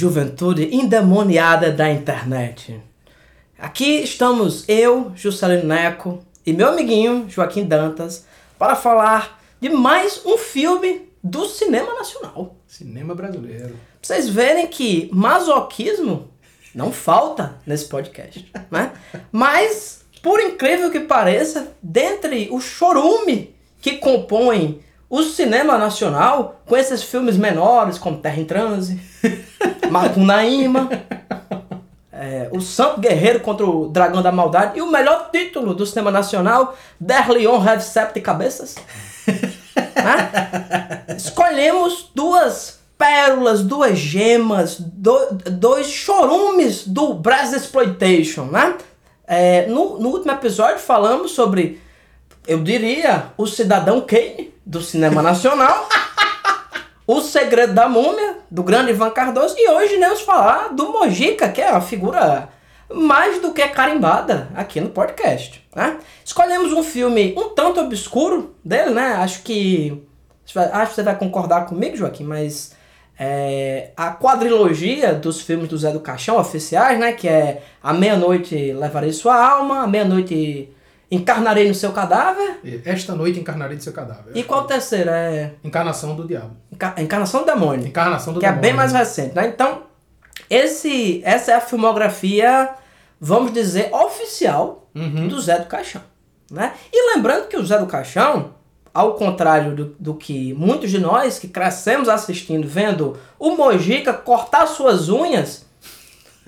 juventude endemoniada da internet. Aqui estamos eu, Juscelino Neco, e meu amiguinho Joaquim Dantas para falar de mais um filme do cinema nacional. Cinema brasileiro. Pra vocês verem que masoquismo não falta nesse podcast, né? Mas, por incrível que pareça, dentre o chorume que compõe o cinema nacional, com esses filmes menores, como Terra em Transe, Macunaíma, é, o Santo Guerreiro contra o Dragão da Maldade e o melhor título do cinema nacional, Der Leon Have Sete Cabeças. né? Escolhemos duas pérolas, duas gemas, do, dois chorumes do Brass Exploitation, né? É, no, no último episódio falamos sobre, eu diria, o Cidadão Kane do cinema nacional. O Segredo da Múmia, do grande Ivan Cardoso, e hoje nós vamos falar do Mojica, que é uma figura mais do que carimbada aqui no podcast. Né? Escolhemos um filme um tanto obscuro dele, né? Acho que. Acho que você vai concordar comigo, Joaquim, mas. É, a quadrilogia dos filmes do Zé do Caixão oficiais, né? Que é A Meia-Noite Levarei Sua Alma, A Meia-Noite Encarnarei no seu cadáver. Esta noite encarnarei no seu cadáver. E qual o terceiro? É... Encarnação do diabo. Enca... Encarnação do demônio. Encarnação do que demônio. Que é bem mais recente, né? Então, esse, essa é a filmografia, vamos dizer, oficial uhum. do Zé do Caixão. Né? E lembrando que o Zé do Caixão, ao contrário do, do que muitos de nós que crescemos assistindo, vendo o Mojica cortar suas unhas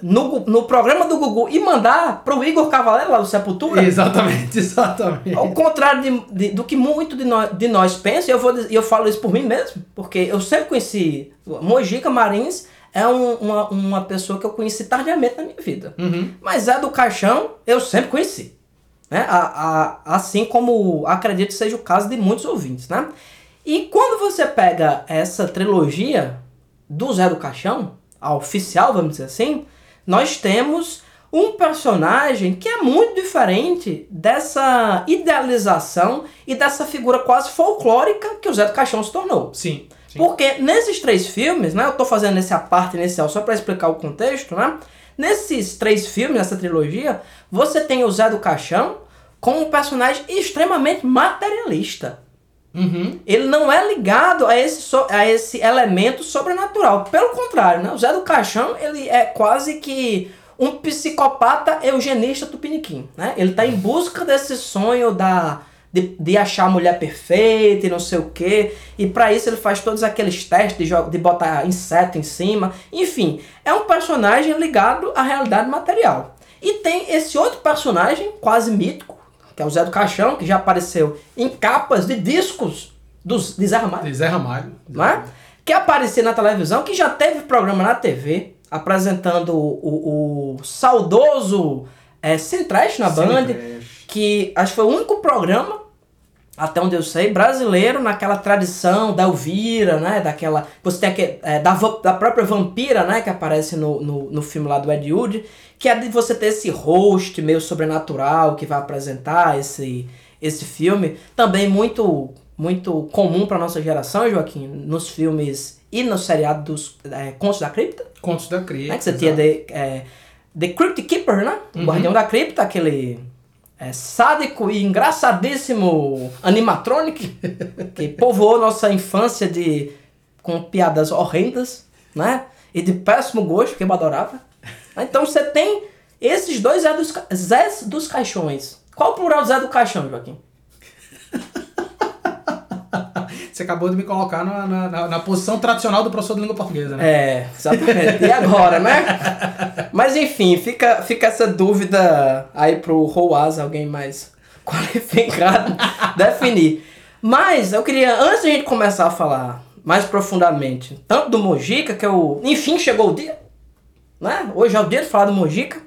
no, no programa do Gugu e mandar pro Igor Cavaleiro lá do Sepultura. Exatamente, exatamente. Ao contrário de, de, do que muito de nós, de nós pensa, eu, vou, eu falo isso por mim mesmo, porque eu sempre conheci. Mojica Marins é um, uma, uma pessoa que eu conheci tardiamente na minha vida. Uhum. Mas é do caixão, eu sempre conheci. Né? A, a, assim como acredito que seja o caso de muitos ouvintes. Né? E quando você pega essa trilogia do Zé do Caixão, a oficial, vamos dizer assim, nós temos um personagem que é muito diferente dessa idealização e dessa figura quase folclórica que o Zé do Caixão se tornou. Sim. sim. Porque nesses três filmes, né, eu estou fazendo essa parte inicial só para explicar o contexto, né? Nesses três filmes, nessa trilogia, você tem o Zé do Caixão como um personagem extremamente materialista. Uhum. Ele não é ligado a esse, so, a esse elemento sobrenatural. Pelo contrário, né? o Zé do Caixão ele é quase que um psicopata eugenista tupiniquim. Né? Ele está em busca desse sonho da, de, de achar a mulher perfeita e não sei o que. E para isso ele faz todos aqueles testes de, de botar inseto em cima. Enfim, é um personagem ligado à realidade material. E tem esse outro personagem, quase mítico, que é o Zé do Caixão, que já apareceu em capas de discos dos, de Zé Ramalho. De Zé Ramalho. Né? Que aparecia na televisão, que já teve programa na TV, apresentando o, o, o saudoso é, Centrash na Band, que acho que foi o único programa, até onde eu sei, brasileiro, naquela tradição da Elvira, né? Daquela. Você tem aquele, é, da, da própria vampira, né? Que aparece no, no, no filme lá do Ed Wood, que é de você ter esse host meio sobrenatural que vai apresentar esse, esse filme. Também muito muito comum para nossa geração, Joaquim, nos filmes e no seriado dos é, Contos da Cripta. Contos da Cripta. Né? Que você tinha The, é, The Crypt Keeper, né? O Uhum. Guardião da Cripta, aquele é, sádico e engraçadíssimo animatronic que povoou nossa infância de com piadas horrendas, né? E de péssimo gosto, que eu adorava. Então você tem esses dois Zé dos, Zés dos Caixões. Qual o plural do Zé do Caixão, Joaquim? Você acabou de me colocar na, na, na- posição tradicional do professor de língua portuguesa, né? É, exatamente. E agora, né? Mas enfim, fica, fica essa dúvida aí pro Roaz, alguém mais qualificado, definir. Mas eu queria, antes de a gente começar a falar mais profundamente, tanto do Mojica, que eu, enfim, chegou o dia, né? Hoje é o dia de falar do Mojica,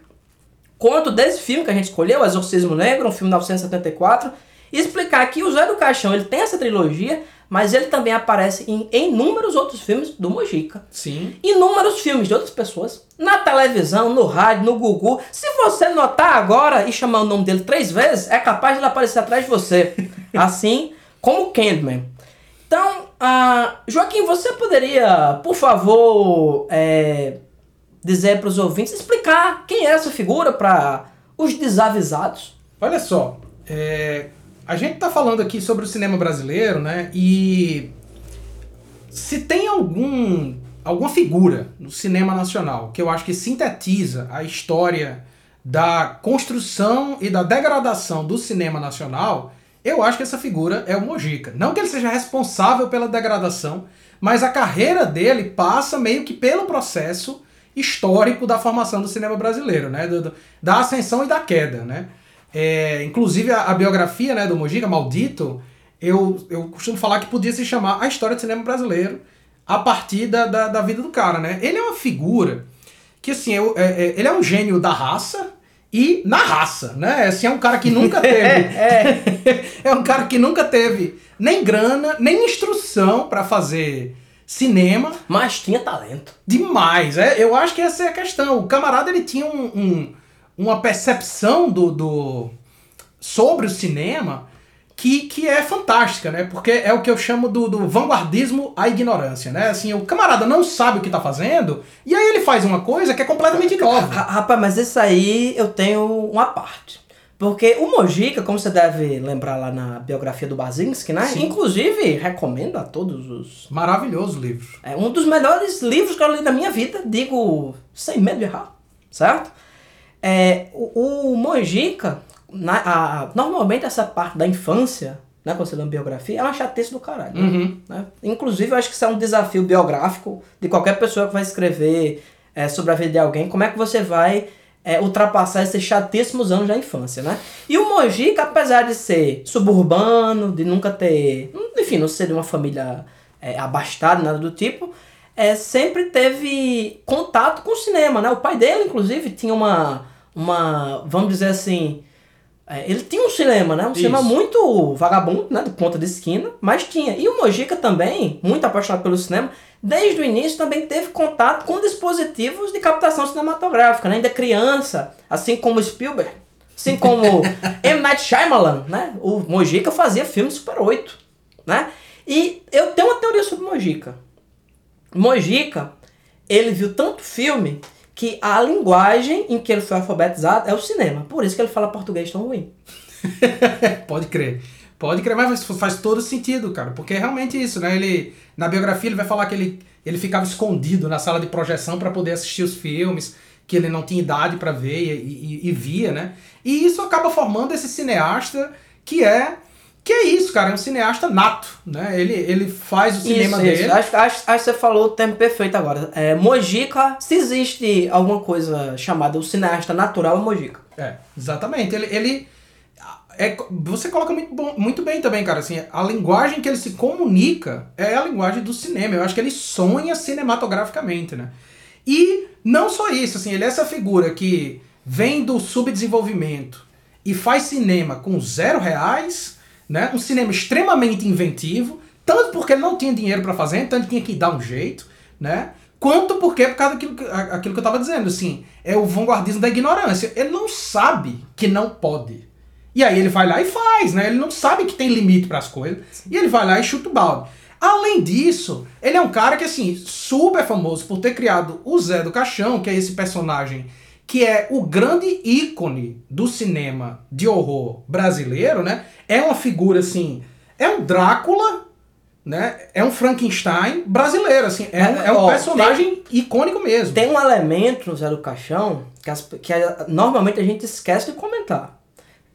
quanto desse filme que a gente escolheu, Exorcismo Negro, um filme de 1974, e explicar que o Zé do Caixão ele tem essa trilogia, mas ele também aparece em inúmeros outros filmes do Mojica Sim. inúmeros filmes de outras pessoas, na televisão, no rádio, no Google. Se você notar agora e chamar o nome dele três vezes, é capaz de ele aparecer atrás de você. assim como o Candyman. Então, ah, Joaquim, você poderia, por favor, é, dizer para os ouvintes, explicar quem é essa figura para os desavisados. Olha só, é, a gente está falando aqui sobre o cinema brasileiro, né? E se tem algum alguma figura no cinema nacional que eu acho que sintetiza a história da construção e da degradação do cinema nacional, eu acho que essa figura é o Mojica. Não que ele seja responsável pela degradação, mas a carreira dele passa meio que pelo processo histórico da formação do cinema brasileiro, né? Da ascensão e da queda, né? É, inclusive a, a, biografia né, do Mojica, Maldito, eu, eu costumo falar que podia se chamar A História do Cinema Brasileiro a partir da, da, da vida do cara, né? Ele é uma figura que, assim, é, é, ele é um gênio da raça e na raça, né? Assim, é um cara que nunca teve... é, é um cara que nunca teve nem grana, nem instrução para fazer cinema. Mas tinha talento. Demais. É, eu acho que essa é a questão. O camarada ele tinha um, um uma percepção do, do sobre o cinema que, que é fantástica, né? Porque é o que eu chamo do, do vanguardismo à ignorância, né? Assim, o camarada não sabe o que tá fazendo e aí ele faz uma coisa que é completamente nova. Rapaz, mas isso aí eu tenho uma parte. Porque o Mojica, como você deve lembrar lá na biografia do Basinski, né? Sim. Inclusive, recomendo a todos os. Maravilhoso livro. É um dos melhores livros que eu li na minha vida, digo sem medo de errar, certo? É, o, o Mojica, na, a, normalmente essa parte da infância, né, quando você lê uma biografia, é uma chateza do caralho. Uhum. Né? Inclusive, eu acho que isso é um desafio biográfico de qualquer pessoa que vai escrever é, sobre a vida de alguém. Como é que você vai é, ultrapassar esses chatíssimos anos da infância, né? E o Mojica, apesar de ser suburbano, de nunca ter, enfim, não ser de uma família é, abastada, nada do tipo, é, sempre teve contato com o cinema, né? O pai dele, inclusive, tinha uma, uma vamos dizer assim, é, ele tinha um cinema, né? Um Isso. cinema muito vagabundo, né? Do ponta de esquina, mas tinha. E o Mojica também, muito apaixonado pelo cinema, desde o início também teve contato com dispositivos de captação cinematográfica, né? ainda criança, assim como Spielberg, assim como M. Night Shyamalan, né? O Mojica fazia filme Super 8, né? E eu tenho uma teoria sobre Mojica. Mojica, ele viu tanto filme que a linguagem em que ele foi alfabetizado é o cinema. Por isso que ele fala português tão ruim. Pode crer. Pode crer, mas faz todo sentido, cara. Porque é realmente isso, né? Ele, na biografia ele vai falar que ele, ele ficava escondido na sala de projeção para poder assistir os filmes, que ele não tinha idade para ver e, e, e, via, né? E isso acaba formando esse cineasta que é que é isso, cara, é um cineasta nato, né? Ele, ele faz o cinema isso, dele. Isso. Acho, acho, acho que você falou o termo perfeito agora. É, Mojica, se existe alguma coisa chamada o cineasta natural, é Mojica. É, exatamente. Ele, ele é, você coloca muito, bom, muito bem também, cara. Assim, a linguagem que ele se comunica é a linguagem do cinema. Eu acho que ele sonha cinematograficamente, né? E não só isso, assim, ele é essa figura que vem do subdesenvolvimento e faz cinema com zero reais, né? Um cinema extremamente inventivo, tanto porque ele não tinha dinheiro para fazer, então ele tinha que dar um jeito, né? Quanto porque, por causa daquilo aquilo que eu tava dizendo, assim, é o vanguardismo da ignorância. Ele não sabe que não pode. E aí ele vai lá e faz, né? Ele não sabe que tem limite para as coisas. E ele vai lá e chuta o balde. Além disso, ele é um cara que, assim, super famoso por ter criado o Zé do Caixão, que é esse personagem que é o grande ícone do cinema de horror brasileiro, né? É uma figura, assim, é um Drácula, né? É um Frankenstein brasileiro, assim. É, um, é um personagem tem, icônico mesmo. Tem um elemento no Zé do Caixão que, as, que normalmente a gente esquece de comentar.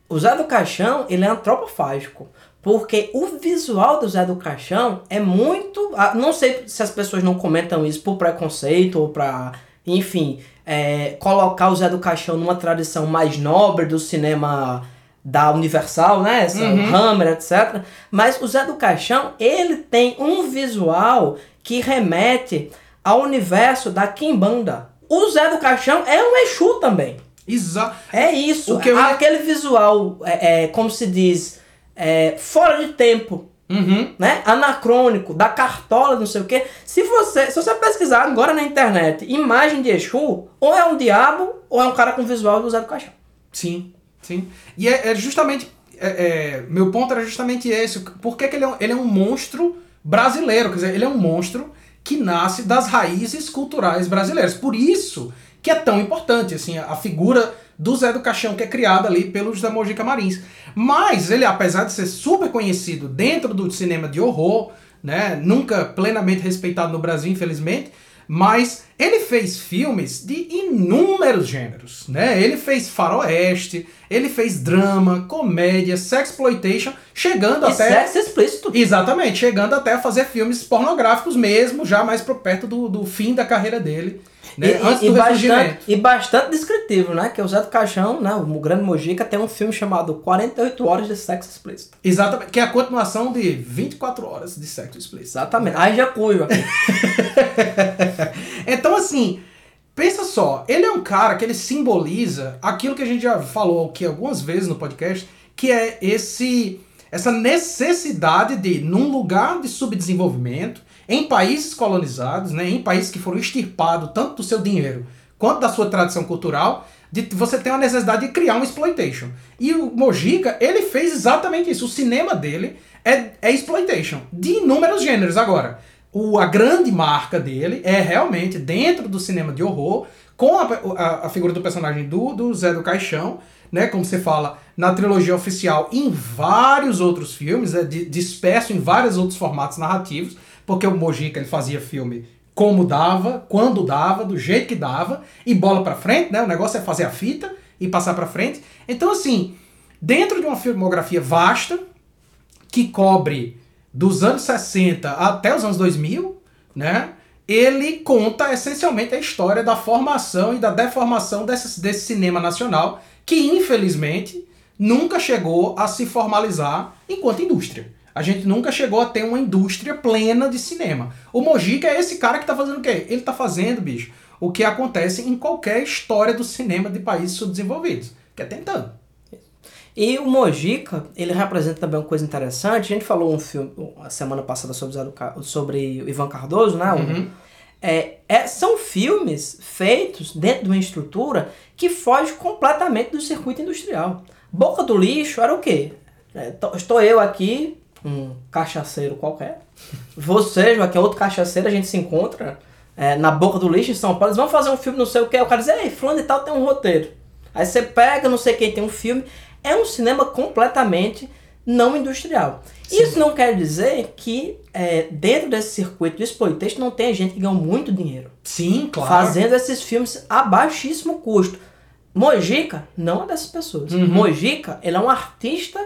O Zé do Caixão, ele é antropofágico. Porque o visual do Zé do Caixão é muito. Ah, não sei se as pessoas não comentam isso por preconceito ou pra, enfim, é, colocar o Zé do Caixão numa tradição mais nobre do cinema da Universal, né? Essa, uhum. Hammer, etc. Mas o Zé do Caixão, ele tem um visual que remete ao universo da Kimbanda. O Zé do Caixão é um Exu também. Exato. É isso. O que eu... Aquele visual, é, é, como se diz, é, fora de tempo. Uhum. Né? Anacrônico, da cartola, não sei o quê. Se você, se você pesquisar agora na internet imagem de Exu, ou é um diabo, ou é um cara com visual do Zé do Caixão. Sim, sim. E é, é justamente. É, é, meu ponto era justamente esse. Por que, que ele, é, ele é um monstro brasileiro? Quer dizer, ele é um monstro que nasce das raízes culturais brasileiras. Por isso que é tão importante assim a figura do Zé do Caixão que é criada ali pelo José Mojica Marins. Mas ele, apesar de ser super conhecido dentro do cinema de horror, né, nunca plenamente respeitado no Brasil, infelizmente, mas ele fez filmes de inúmeros gêneros, né? Ele fez faroeste, ele fez drama, comédia, sexploitation, chegando e até sexo explícito. Exatamente, chegando até a fazer filmes pornográficos mesmo, já mais pro perto do, do fim da carreira dele. Né? E, Antes e, do bastante, ressurgimento. e bastante descritivo, né? Que o Zé do Caixão, né? O Grande Mojica tem um filme chamado 48 Horas de Sexo Explícito. Exatamente, que é a continuação de 24 horas de sexo explícito. Exatamente. Aí já cujo aqui. Então, assim, pensa só, ele é um cara que ele simboliza aquilo que a gente já falou aqui algumas vezes no podcast, que é esse essa necessidade de, num lugar de subdesenvolvimento, em países colonizados, né, em países que foram extirpados tanto do seu dinheiro quanto da sua tradição cultural, de você ter uma necessidade de criar um exploitation. E o Mojica, ele fez exatamente isso. O cinema dele é, é exploitation, de inúmeros gêneros. Agora, o, a grande marca dele é realmente dentro do cinema de horror, com a, a, a figura do personagem do, do Zé do Caixão, né, como você fala, na trilogia oficial em vários outros filmes, é, di- disperso em vários outros formatos narrativos, porque o Mojica ele fazia filme como dava, quando dava, do jeito que dava, e bola pra frente, né? O negócio é fazer a fita e passar pra frente. Então, assim, dentro de uma filmografia vasta, que cobre dos anos 60 até os anos 2000, né? Ele conta essencialmente a história da formação e da deformação desse, desse cinema nacional, que infelizmente nunca chegou a se formalizar enquanto indústria. A gente nunca chegou a ter uma indústria plena de cinema. O Mojica é esse cara que tá fazendo o quê? Ele tá fazendo, bicho, o que acontece em qualquer história do cinema de países subdesenvolvidos, que é tentando. E o Mojica, ele representa também uma coisa interessante. A gente falou um filme a semana passada sobre, sobre o Ivan Cardoso, né? O- É, é- são filmes feitos dentro de uma estrutura que foge completamente do circuito industrial. Boca do Lixo era o quê? É, tô- estou eu aqui, um cachaceiro qualquer. Você, Joaquim, é outro cachaceiro, a gente se encontra é, na Boca do Lixo em São Paulo. Eles vão fazer um filme, não sei o que. O cara diz, ei, fulano e tal tem um roteiro. Aí você pega, não sei quem tem um filme. É um cinema completamente não industrial. Isso não quer dizer que é, dentro desse circuito de exploitation não tem gente que ganha muito dinheiro Sim, claro. fazendo esses filmes a baixíssimo custo. Mojica não é dessas pessoas. Uhum. Mojica, ele é um artista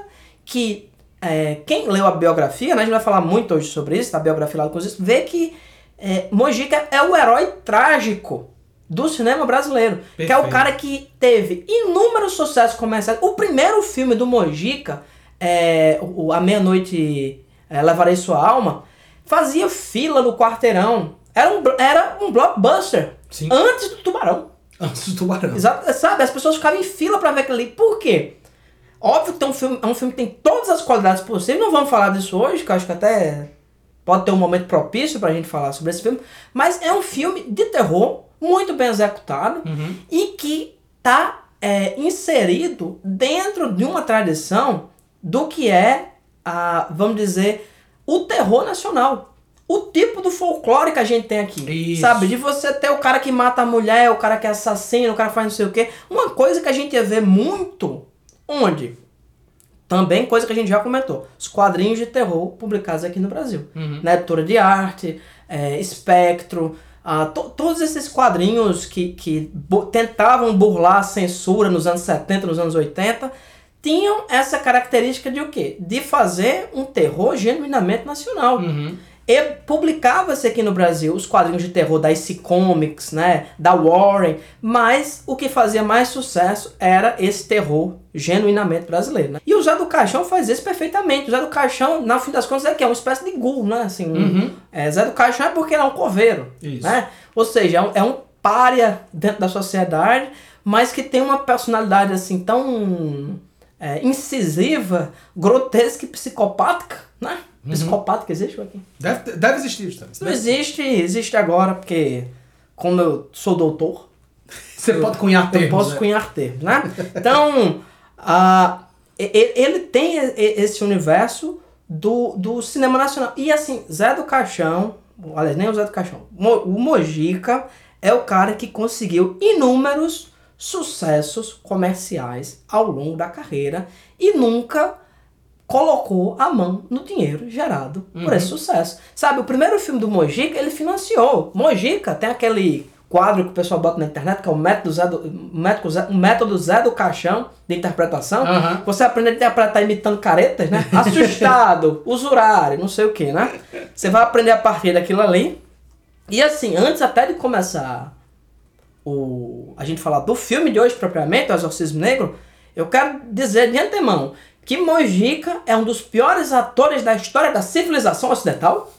que é, quem leu a biografia, né, a gente vai falar muito hoje sobre isso, da biografia lá do Cozis, vê que é, Mojica é o herói trágico do cinema brasileiro. Que é o Perfeito. cara que teve inúmeros sucessos comerciais. O primeiro filme do Mojica, é, o, A Meia-Noite é, Levarei Sua Alma, fazia fila no quarteirão. Era um, era um blockbuster. Sim. Antes do Tubarão. Antes do tubarão. Exato, sabe? As pessoas ficavam em fila pra ver aquilo ali. Por quê? Óbvio que tem um filme, é um filme que tem todas as qualidades possíveis. Não vamos falar disso hoje, que eu acho que até pode ter um momento propício pra gente falar sobre esse filme. Mas é um filme de terror, muito bem executado Uhum. e que tá é, inserido dentro de uma tradição do que é, a, vamos dizer, o terror nacional. O tipo do folclore que a gente tem aqui. Isso. Sabe? De você ter o cara que mata a mulher, o cara que assassino, o cara que faz não sei o quê. Uma coisa que a gente ia ver muito. Onde? Também coisa que a gente já comentou. Os quadrinhos de terror publicados aqui no Brasil. Uhum. Na editora de arte, é, Espectro, ah, to- todos esses quadrinhos que, que bu- tentavam burlar a censura nos anos 70, nos anos 80, tinham essa característica de o quê? De fazer um terror genuinamente nacional. Uhum. E publicava-se aqui no Brasil os quadrinhos de terror da IC Comics, né, da Warren, mas o que fazia mais sucesso era esse terror genuinamente brasileiro. Né? E o Zé do Caixão faz isso perfeitamente. O Zé do Caixão, no fim das contas, é que é uma espécie de ghoul, né? Assim, um- Uhum. é, Zé do Caixão é porque ele é um coveiro, Isso. né? Ou seja, é um, é um pária dentro da sociedade, mas que tem uma personalidade assim tão é, incisiva, grotesca e psicopática, né? Uhum. Psicopática existe, Joaquim? Deve, deve existir, Gustavo. Não existe, existe agora, porque como eu sou doutor, Você pode cunhar eu termos. posso né? cunhar termos, né? Então, e- ele tem esse universo do, do cinema nacional. E assim, Zé do Caixão, Aliás, nem o Zé do Caixão. O Mojica é o cara que conseguiu inúmeros sucessos comerciais ao longo da carreira e nunca colocou a mão no dinheiro gerado por esse sucesso. Sabe, o primeiro filme do Mojica, ele financiou. Mojica tem aquele quadro que o pessoal bota na internet, que é o método Zé do, método Zé, método Zé do Caixão de interpretação. Aham. Você aprende a interpretar imitando caretas, né? Assustado, usurário, não sei o que, né? Você vai aprender a partir daquilo ali. E assim, antes até de começar o, a gente falar do filme de hoje propriamente, o Exorcismo Negro, eu quero dizer de antemão que Mojica é um dos piores atores da história da civilização ocidental,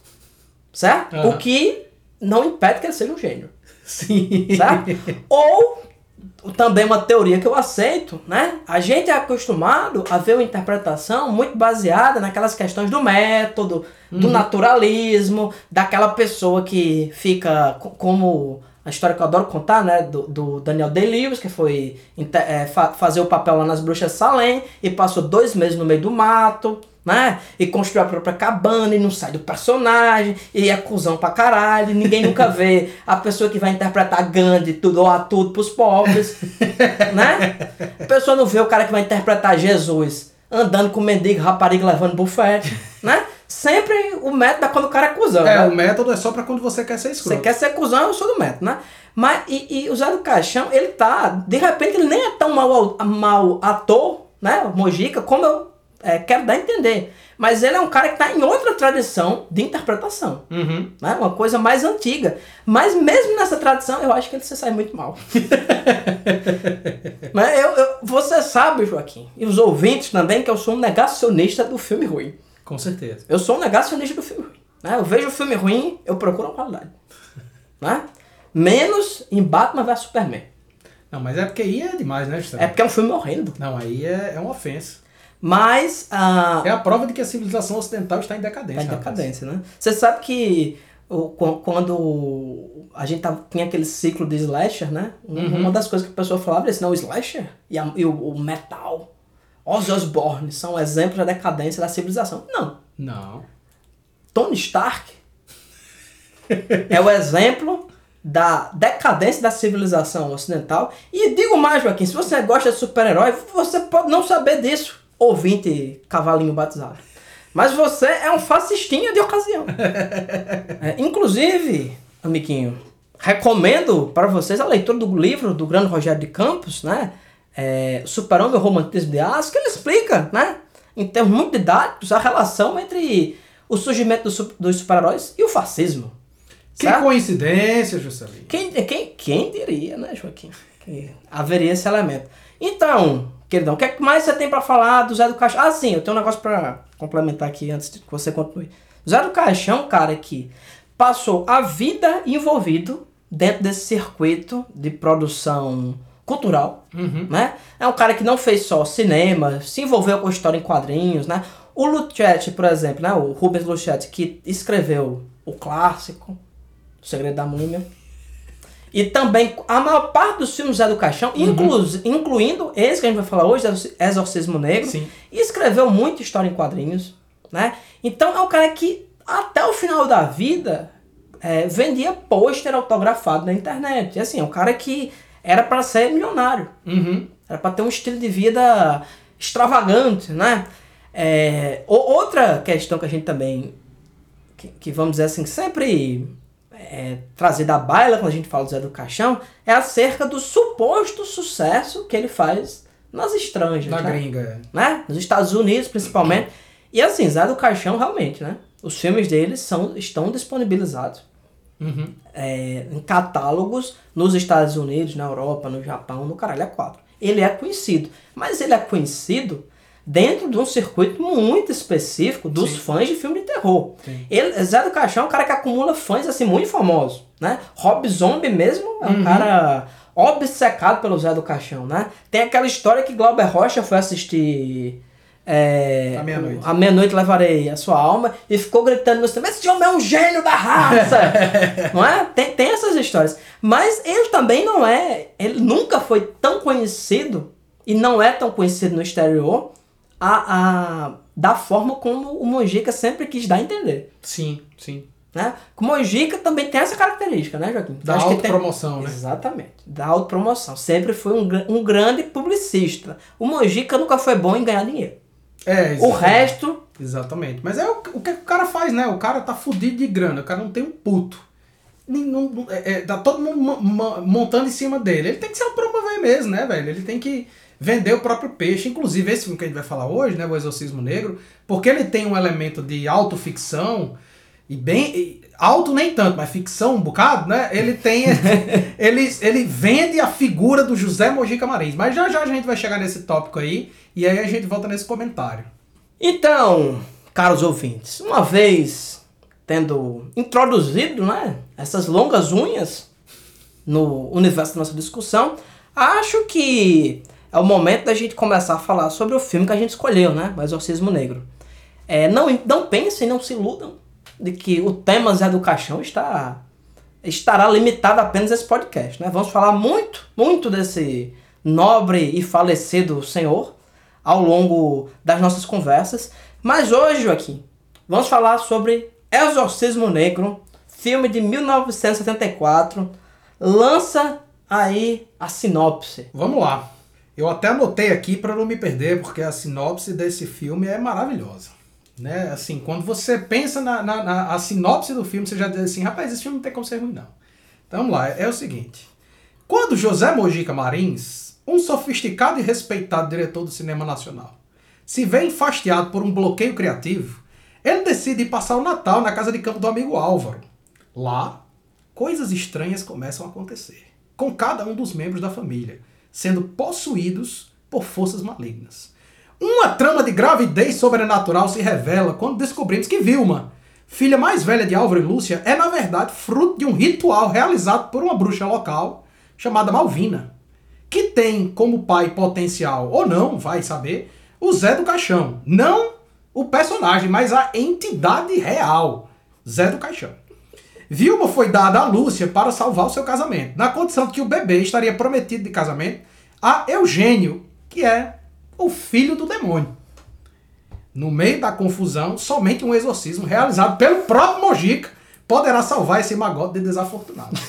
certo? Aham. O que não impede que ele seja um gênio, Sim. certo? Ou também uma teoria que eu aceito, né? A gente é acostumado a ver uma interpretação muito baseada naquelas questões do método, do naturalismo, daquela pessoa que fica co- como a história que eu adoro contar, né? Do, do Daniel Day-Lewis, que foi é, fa- fazer o papel lá nas Bruxas Salem e passou dois meses no meio do mato, né? E construiu a própria cabana e não sai do personagem, e é cuzão pra caralho, ninguém nunca vê a pessoa que vai interpretar Gandhi, tudo ou a tudo pros pobres, né? A pessoa não vê o cara que vai interpretar Jesus andando com mendigo, rapariga levando bufete, né? Sempre o método é quando o cara é cuzão, É, né? o método é só pra quando você quer ser escroto. Você quer ser cuzão, eu sou do método, né? Mas, e, e o Zé do Caixão, ele tá, de repente, ele nem é tão mau, mau ator, né? Mojica, como eu é, quero dar a entender. Mas ele é um cara que tá em outra tradição de interpretação, Uhum. né? Uma coisa mais antiga. Mas mesmo nessa tradição, eu acho que ele se sai muito mal. Mas eu, eu- você sabe, Joaquim, e os ouvintes também, que eu sou um negacionista do filme ruim. Com certeza. Eu sou um negacionista do filme ruim. Né? Eu vejo o filme ruim, eu procuro a qualidade. Né? Menos em Batman vs Superman. Não, mas é porque aí é demais, né, Gustavo? É porque é um filme horrendo. Não, aí é, é uma ofensa. Mas ah, É a prova de que a civilização ocidental está em tá decadência. em rapaz. decadência, né? Você sabe que quando a gente tava, tinha aquele ciclo de slasher, né? Um- Uhum. Uma das coisas que a pessoa falava era assim, não, o slasher e, a- e o, o metal, Ozzy Osbourne são exemplos da decadência da civilização. Não. Não. Tony Stark é o exemplo da decadência da civilização ocidental. E digo mais, Joaquim, se você gosta de super-herói, você pode não saber disso, ouvinte cavalinho batizado. Mas você é um fascistinha de ocasião. É, inclusive, amiguinho, recomendo para vocês a leitura do livro do grande Rogério de Campos, né? É, Super-Homem e o Romantismo de Aço, que ele explica, né? Em termos muito didáticos, a relação entre o surgimento dos dos super-heróis e o fascismo. Que certo? coincidência, Juscelino. Quem, quem, quem diria, né, Joaquim? Que haveria esse elemento. Então, queridão, o que é mais você tem pra falar do Zé do Caixão? Ah, sim, eu tenho um negócio pra complementar aqui antes de que você continue. Zé do Caixão, cara, que passou a vida envolvido dentro desse circuito de produção cultural, Uhum. né? É um cara que não fez só cinema, se envolveu com história em quadrinhos, né? O Luchetti, por exemplo, né? O Rubens Luchetti, que escreveu o clássico, O Segredo da Múmia. E também a maior parte dos filmes Zé do Caixão, inclu- incluindo esse que a gente vai falar hoje, Exorcismo Negro, Sim. e escreveu muita história em quadrinhos, né? Então é um cara que até o final da vida é, vendia pôster autografado na internet. E assim, é um cara que era para ser milionário. Uhum. Era para ter um estilo de vida extravagante, né? É, outra questão que a gente também, que, que vamos dizer assim, sempre é, trazer da baila quando a gente fala do Zé do Caixão, é acerca do suposto sucesso que ele faz nas estranjas. Da né? gringa. né? Nos Estados Unidos, principalmente. E assim, Zé do Caixão, realmente, né? Os filmes deles são, estão disponibilizados Uhum. é, em catálogos nos Estados Unidos, na Europa, no Japão, no caralho é quatro. Ele é conhecido, mas ele é conhecido dentro de um circuito muito específico dos Sim. fãs de filme de terror. Sim. Ele, Zé do Caixão é um cara que acumula fãs assim muito famosos, né? Rob Zombie mesmo é um Uhum. cara obcecado pelo Zé do Caixão, né? Tem aquela história que Glauber Rocha foi assistir é, À meia-noite. À meia-noite levarei a sua alma e ficou gritando no cinema, esse homem é um gênio da raça! não é? Tem, tem essas histórias. Mas ele também não é, ele nunca foi tão conhecido e não é tão conhecido no exterior a, a, da forma como o Mojica sempre quis dar a entender. Sim, sim. Né? O Mojica também tem essa característica, né, Joaquim? Da Acho que tem- autopromoção, né? Exatamente. Da autopromoção. Sempre foi um, um grande publicista. O Mojica nunca foi bom em ganhar dinheiro. É, O resto, Exatamente. Mas é o, o que o cara faz, né? O cara tá fudido de grana, o cara não tem um puto. Nem- não- é, é, tá todo mundo mo- mo- montando em cima dele. Ele tem que se promover mesmo, né, velho? Ele tem que vender o próprio peixe. Inclusive, esse filme que a gente vai falar hoje, né? O Exorcismo Negro, porque ele tem um elemento de autoficção e bem. e Alto nem tanto, mas ficção um bocado, né? Ele tem. ele, ele vende a figura do José Mojica Marins. Mas já já a gente vai chegar nesse tópico aí. E aí a gente volta nesse comentário. Então, caros ouvintes, uma vez tendo introduzido né, essas longas unhas no universo da nossa discussão, acho que é o momento da gente começar a falar sobre o filme que a gente escolheu, né? O Exorcismo Negro. É, não, não pensem, não se iludam de que o tema Zé do Caixão está, estará limitado apenas a esse podcast. Né? Vamos falar muito, muito desse nobre e falecido senhor ao longo das nossas conversas. Mas hoje, Joaquim, vamos falar sobre Exorcismo Negro, filme de 1974. Lança aí a sinopse. Vamos lá. Eu até anotei aqui para não me perder, porque a sinopse desse filme é maravilhosa. Né? Assim, quando você pensa na, na, na- sinopse do filme, você já diz assim, rapaz, esse filme não tem como ser ruim, não. Então vamos lá, é o seguinte. Quando José Mojica Marins, um sofisticado e respeitado diretor do cinema nacional, se vê enfastiado por um bloqueio criativo, ele decide passar o Natal na casa de campo do amigo Álvaro. Lá, coisas estranhas começam a acontecer, com cada um dos membros da família, sendo possuídos por forças malignas. Uma trama de gravidez sobrenatural se revela quando descobrimos que Vilma, filha mais velha de Álvaro e Lúcia, é na verdade fruto de um ritual realizado por uma bruxa local chamada Malvina, que tem como pai potencial, ou não, vai saber, o Zé do Caixão. Não o personagem, mas a entidade real, Zé do Caixão. Vilma foi dada a Lúcia para salvar o seu casamento, na condição de que o bebê estaria prometido de casamento a Eugênio, que é o filho do demônio. No meio da confusão, somente um exorcismo realizado pelo próprio Mojica poderá salvar esse magote de desafortunado.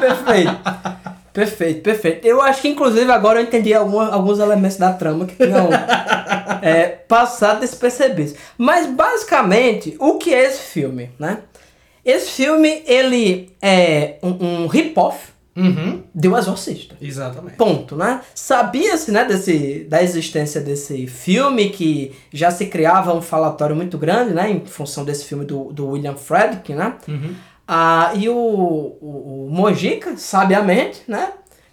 Perfeito. perfeito, perfeito. Eu acho que, inclusive, agora eu entendi alguma- alguns elementos da trama que tinham é, passado despercebidos. Mas, basicamente, o que é esse filme, né? Esse filme, ele é um, um rip-off uhum, de O Exorcista. exatamente. Ponto, né? Sabia-se, né, desse, da existência desse filme, que já se criava um falatório muito grande, né, em função desse filme do, do William Fredrick, né? Uhum. Ah, e o, o, o Mojica, sabiamente, né,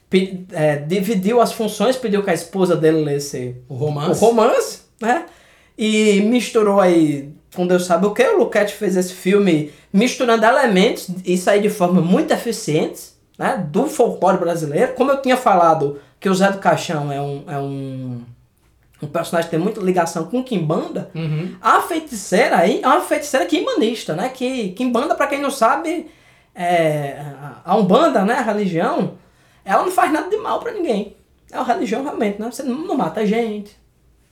pe- é, dividiu as funções, pediu que a esposa dele lesse O o romance. romance, né, e misturou aí, com Deus sabe o que, o Luquete fez esse filme misturando elementos, isso aí de forma muito eficiente, né, do folclore brasileiro. Como eu tinha falado que o Zé do Caixão é um, é um, um personagem que tem muita ligação com Kimbanda, Uhum. a feiticeira aí é uma feiticeira quimbanista, né? Que Kimbanda, pra quem não sabe, é, a Umbanda, né? A religião, ela não faz nada de mal pra ninguém. É uma religião realmente, né? Você não, não mata gente,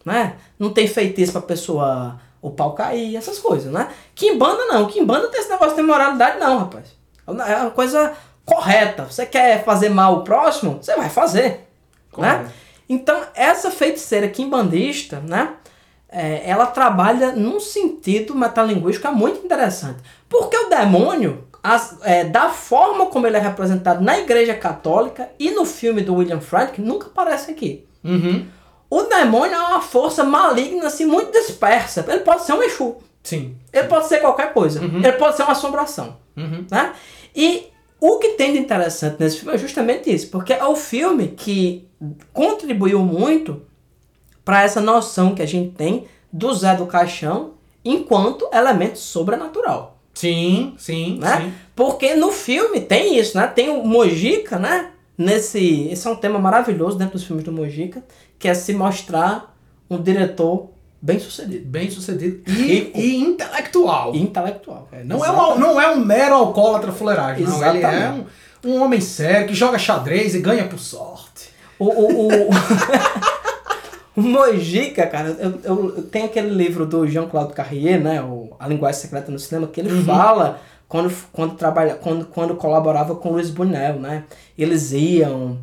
né? Não tem feitiço pra pessoa o pau cair, essas coisas, né? Kimbanda não. Kimbanda tem esse negócio de moralidade não, rapaz. É uma coisa correta. Você quer fazer mal ao próximo? Você vai fazer, né? Então, essa feiticeira quimbandista, né? é, ela trabalha num sentido metalinguístico é muito interessante. Porque o demônio, as- é, da forma como ele é representado na igreja católica e no filme do William Frank, nunca aparece aqui. Uhum. O demônio é uma força maligna, assim, muito dispersa. Ele pode ser um Exu. Sim. Ele pode ser qualquer coisa. Uhum. Ele pode ser uma assombração. Uhum. Né? E o que tem de interessante nesse filme é justamente isso, porque é o filme que contribuiu muito para essa noção que a gente tem do Zé do Caixão enquanto elemento sobrenatural. Sim, sim, Né? sim. Porque no filme tem isso, né? Tem o Mojica, né? Nesse, esse é um tema maravilhoso dentro dos filmes do Mojica, que é se mostrar um diretor bem sucedido Bem sucedido e, e intelectual. intelectual. É, não, é um, não é um mero alcoólatra fuleiragem, não. Ele é um, um homem sério que joga xadrez e ganha por sorte. O, o, o, O Mojica, cara, eu, eu, tenho aquele livro do Jean-Claude Carrier, né? O, A Linguagem Secreta no Cinema, que ele fala quando, quando, trabalha, quando, quando colaborava com o Luiz Bunel, né? Eles iam,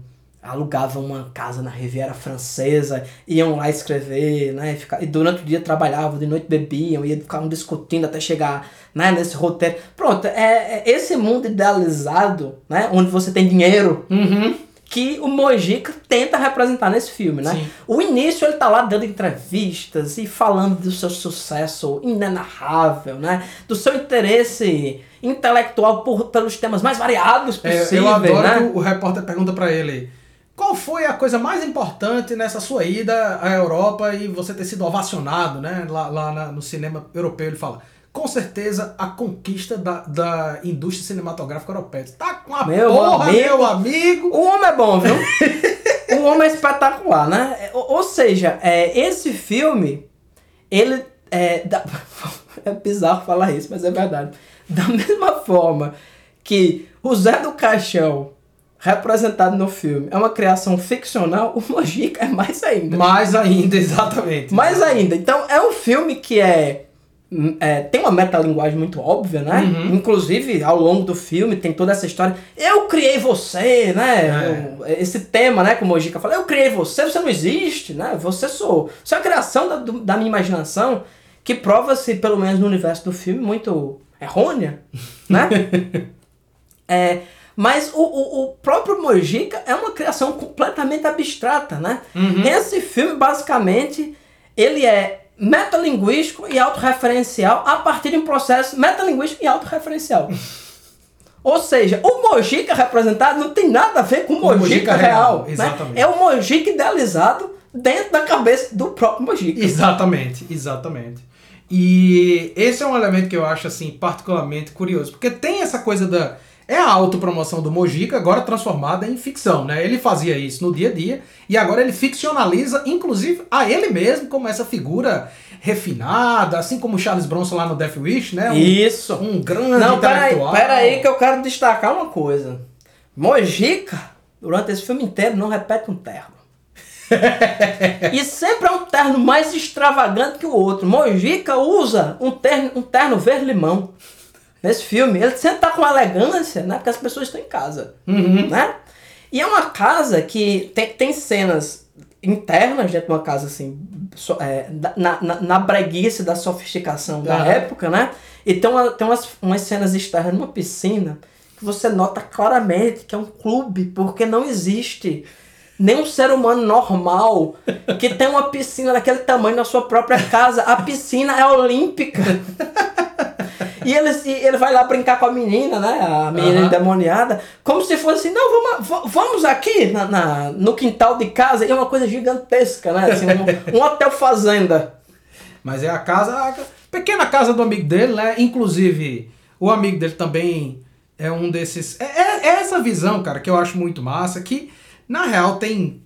alugavam uma casa na Riviera Francesa, iam lá escrever, né? Ficar, e durante o dia trabalhavam, de noite bebiam, e ficavam discutindo até chegar né, nesse roteiro. Pronto, é, é esse mundo idealizado, né? Onde você tem dinheiro. Uhum. Que o Mojica tenta representar nesse filme, né? Sim. O início ele tá lá dando entrevistas e falando do seu sucesso inenarrável, né? Do seu interesse intelectual por, pelos temas mais variados É, possíveis, eu adoro né? o, o repórter pergunta pra ele qual foi a coisa mais importante nessa sua ida à Europa e você ter sido ovacionado, né? Lá, lá na- no cinema europeu, ele fala. Com certeza a conquista da, da indústria cinematográfica europeia. Tá com a Meu porra, amigo. meu amigo! O homem é bom, viu? o homem é espetacular, né? É, Ou, ou seja, é, esse filme, ele. É, da- é bizarro falar isso, mas é verdade. Da mesma forma que o Zé do Caixão, representado no filme, é uma criação ficcional, o Mojica é mais ainda. Mais ainda, exatamente. Mais ainda. Então, é um filme que é. hum, é, tem uma metalinguagem muito óbvia, né? Uhum. Inclusive, ao longo do filme, tem toda essa história. Eu criei você, né? É. Esse tema, né? Como o Mojica fala, eu criei você, você não existe, né? Você sou. Você é a criação da, da minha imaginação, que prova-se, pelo menos no universo do filme, muito errônea, né? é, mas o, o, o próprio Mojica é uma criação completamente abstrata, né? Uhum. Esse filme, basicamente, ele é metalinguístico e autorreferencial a partir de um processo metalinguístico e autorreferencial. Ou seja, o Mojica representado não tem nada a ver com o o Mojica, Mojica real. real, né? exatamente. É o Mojica idealizado dentro da cabeça do próprio Mojica. Exatamente, exatamente. E esse é um elemento que eu acho assim particularmente curioso, porque tem essa coisa da é a autopromoção do Mojica agora transformada em ficção, né? Ele fazia isso no dia a dia e agora ele ficcionaliza inclusive a ele mesmo como essa figura refinada, assim como o Charles Bronson lá no Death Wish, né? Um, Isso. um grande Não, intelectual. peraí que eu quero destacar uma coisa. Mojica, durante esse filme inteiro, não repete um terno. e sempre é um terno mais extravagante que o outro. Mojica usa um terno, um terno verde-limão. Nesse filme, ele sempre tá com elegância, né? Porque as pessoas estão em casa, Uhum. né? E é uma casa que tem, tem cenas internas dentro de uma casa assim, so- é, na, na, na breguice da sofisticação da Aham. época, né? E tem, uma, tem umas, umas cenas externas numa piscina que você nota claramente que é um clube, porque não existe nenhum ser humano normal que tem uma piscina daquele tamanho na sua própria casa. A piscina é olímpica. E ele, ele vai lá brincar com a menina, né? A menina Aham. endemoniada, como se fosse assim, não, vamos, va- vamos aqui na, na- no quintal de casa. E é uma coisa gigantesca, né? Assim, um, um hotel fazenda. Mas é a casa, a pequena casa do amigo dele, né? Inclusive, o amigo dele também é um desses. É, é- é essa visão, cara, que eu acho muito massa, que na real tem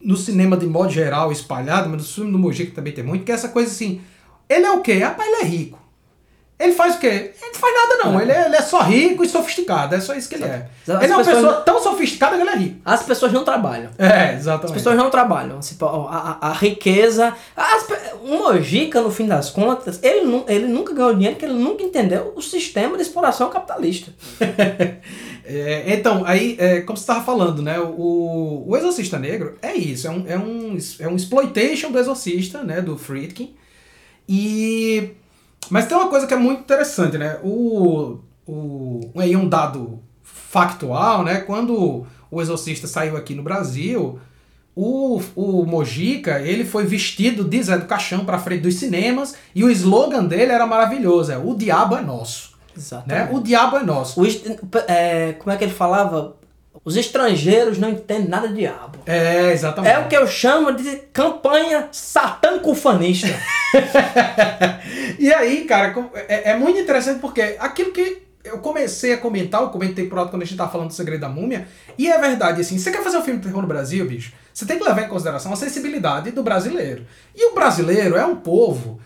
no cinema de modo geral espalhado, mas no filme do Mojica também tem muito, que é essa coisa assim. Ele é o quê? Rapaz, ele é rico. Ele faz o quê? Ele não faz nada, não. Ele é, ele é só rico e sofisticado. É só isso que ele é. As Ele é uma pessoa não- tão sofisticada que ele é rico. As pessoas não trabalham. É, As exatamente. pessoas não trabalham. Assim, a, a, a riqueza. As, o Mojica, no fim das contas, ele, nu- ele nunca ganhou dinheiro porque ele nunca entendeu o sistema de exploração capitalista. É, então, aí, é, como você estava falando, né? O, o Exorcista Negro é isso, é um, é, um, é um exploitation do Exorcista, né? Do Friedkin. E. Mas tem uma coisa que é muito interessante, né? O. o aí um dado factual, né? Quando o Exorcista saiu aqui no Brasil, o, o Mojica, ele foi vestido de Zé do Caixão para frente dos cinemas e o slogan dele era maravilhoso, é o diabo é nosso, né? Exatamente. O diabo é nosso. O é, como é que ele falava? Os estrangeiros não entendem nada de diabo. É, exatamente. É o que eu chamo de campanha satânico-fanista. E aí, cara, com- é, é muito interessante porque aquilo que eu comecei a comentar, eu comentei por alto quando a gente tava falando do Segredo da Múmia, e é verdade, assim, você quer fazer um filme de terror no Brasil, bicho, você tem que levar em consideração a sensibilidade do brasileiro. E o brasileiro é um povo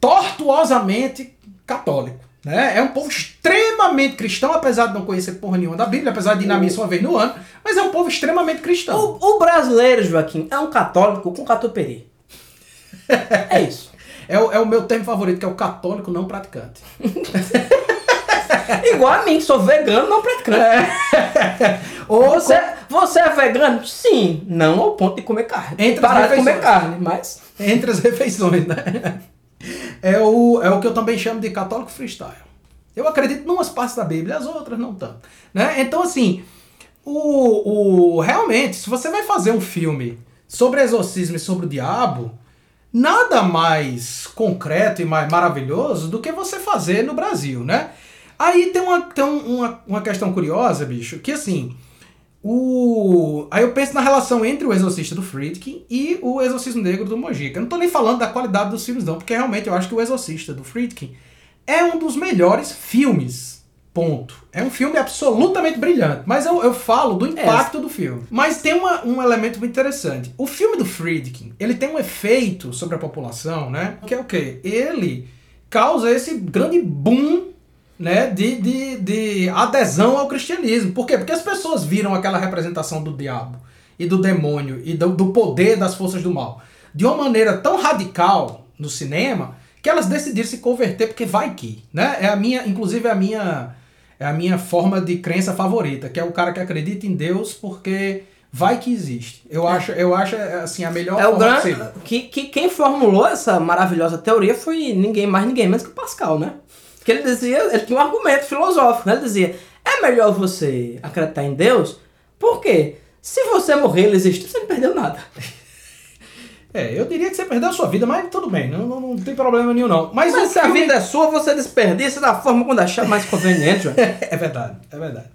tortuosamente católico. Né? É um povo extremamente cristão, apesar de não conhecer porra nenhuma da Bíblia, apesar de ir na missa uma vez no ano, mas é um povo extremamente cristão. O, o brasileiro, Joaquim, é um católico com catupiry. é isso. É o, é o meu termo favorito, que é o católico não praticante. Igual a mim, sou vegano não praticante. É. Você, você é vegano? Sim. Não ao ponto de comer carne. Entre Parar de comer carne, mas... Entre as refeições, né? É o, é o que eu também chamo de católico freestyle. Eu acredito em umas partes da Bíblia, as outras não tanto. Né? Então, assim, o, o, realmente, se você vai fazer um filme sobre exorcismo e sobre o diabo, nada mais concreto e mais maravilhoso do que você fazer no Brasil, né? Aí tem uma, tem um- uma, uma questão curiosa, bicho, que assim, o... Aí eu penso na relação entre o Exorcista do Friedkin e o Exorcismo Negro do Mojica. Eu não tô nem falando da qualidade dos filmes, não, porque realmente eu acho que o Exorcista do Friedkin é um dos melhores filmes. Ponto. É um filme absolutamente brilhante. Mas eu, eu falo do impacto do filme. Mas tem uma- um elemento muito interessante. O filme do Friedkin, ele tem um efeito sobre a população, né? Que é o quê? Ele causa esse grande boom né, de, de, de adesão ao cristianismo. Por quê? Porque as pessoas viram aquela representação do diabo e do demônio e do, do poder das forças do mal de uma maneira tão radical no cinema que elas decidiram se converter porque vai que, né? É a minha, inclusive é a minha é a minha forma de crença favorita, que é o cara que acredita em Deus porque vai que existe. Eu acho, eu acho assim a melhor É o forma grande. Que, que quem formulou essa maravilhosa teoria foi ninguém mais, ninguém menos que o Pascal, né? Porque ele dizia, ele tinha um argumento filosófico, né? Ele dizia: é melhor você acreditar em Deus, porque se você morrer, ele existe, você não perdeu nada. É, eu diria que você perdeu a sua vida, mas tudo bem, não, não, não tem problema nenhum não. Mas, Mas se a filme- vida é sua, você desperdiça da forma quando achar mais conveniente. É verdade, é verdade.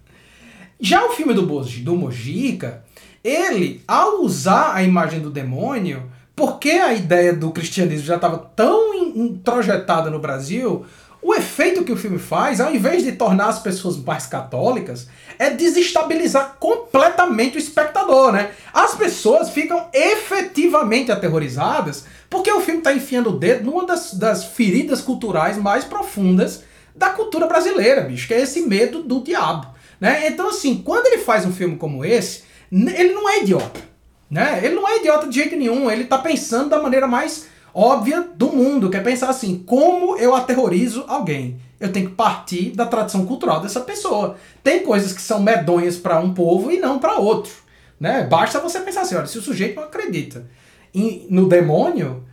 Já o filme do, Boji- do Mojica, ele, ao usar a imagem do demônio, porque a ideia do cristianismo já estava tão in- introjetada no Brasil, o efeito que o filme faz, ao invés de tornar as pessoas mais católicas, é desestabilizar completamente o espectador, né? As pessoas ficam efetivamente aterrorizadas porque o filme está enfiando o dedo numa das, das feridas culturais mais profundas da cultura brasileira, bicho, que é esse medo do diabo, né? Então, assim, quando ele faz um filme como esse, ele não é idiota, né? Ele não é idiota de jeito nenhum, ele tá pensando da maneira mais óbvia do mundo, que é pensar assim, como eu aterrorizo alguém? Eu tenho que partir da tradição cultural dessa pessoa. Tem coisas que são medonhas para um povo e não para outro, né? Basta você pensar assim, olha, se o sujeito não acredita em- no demônio,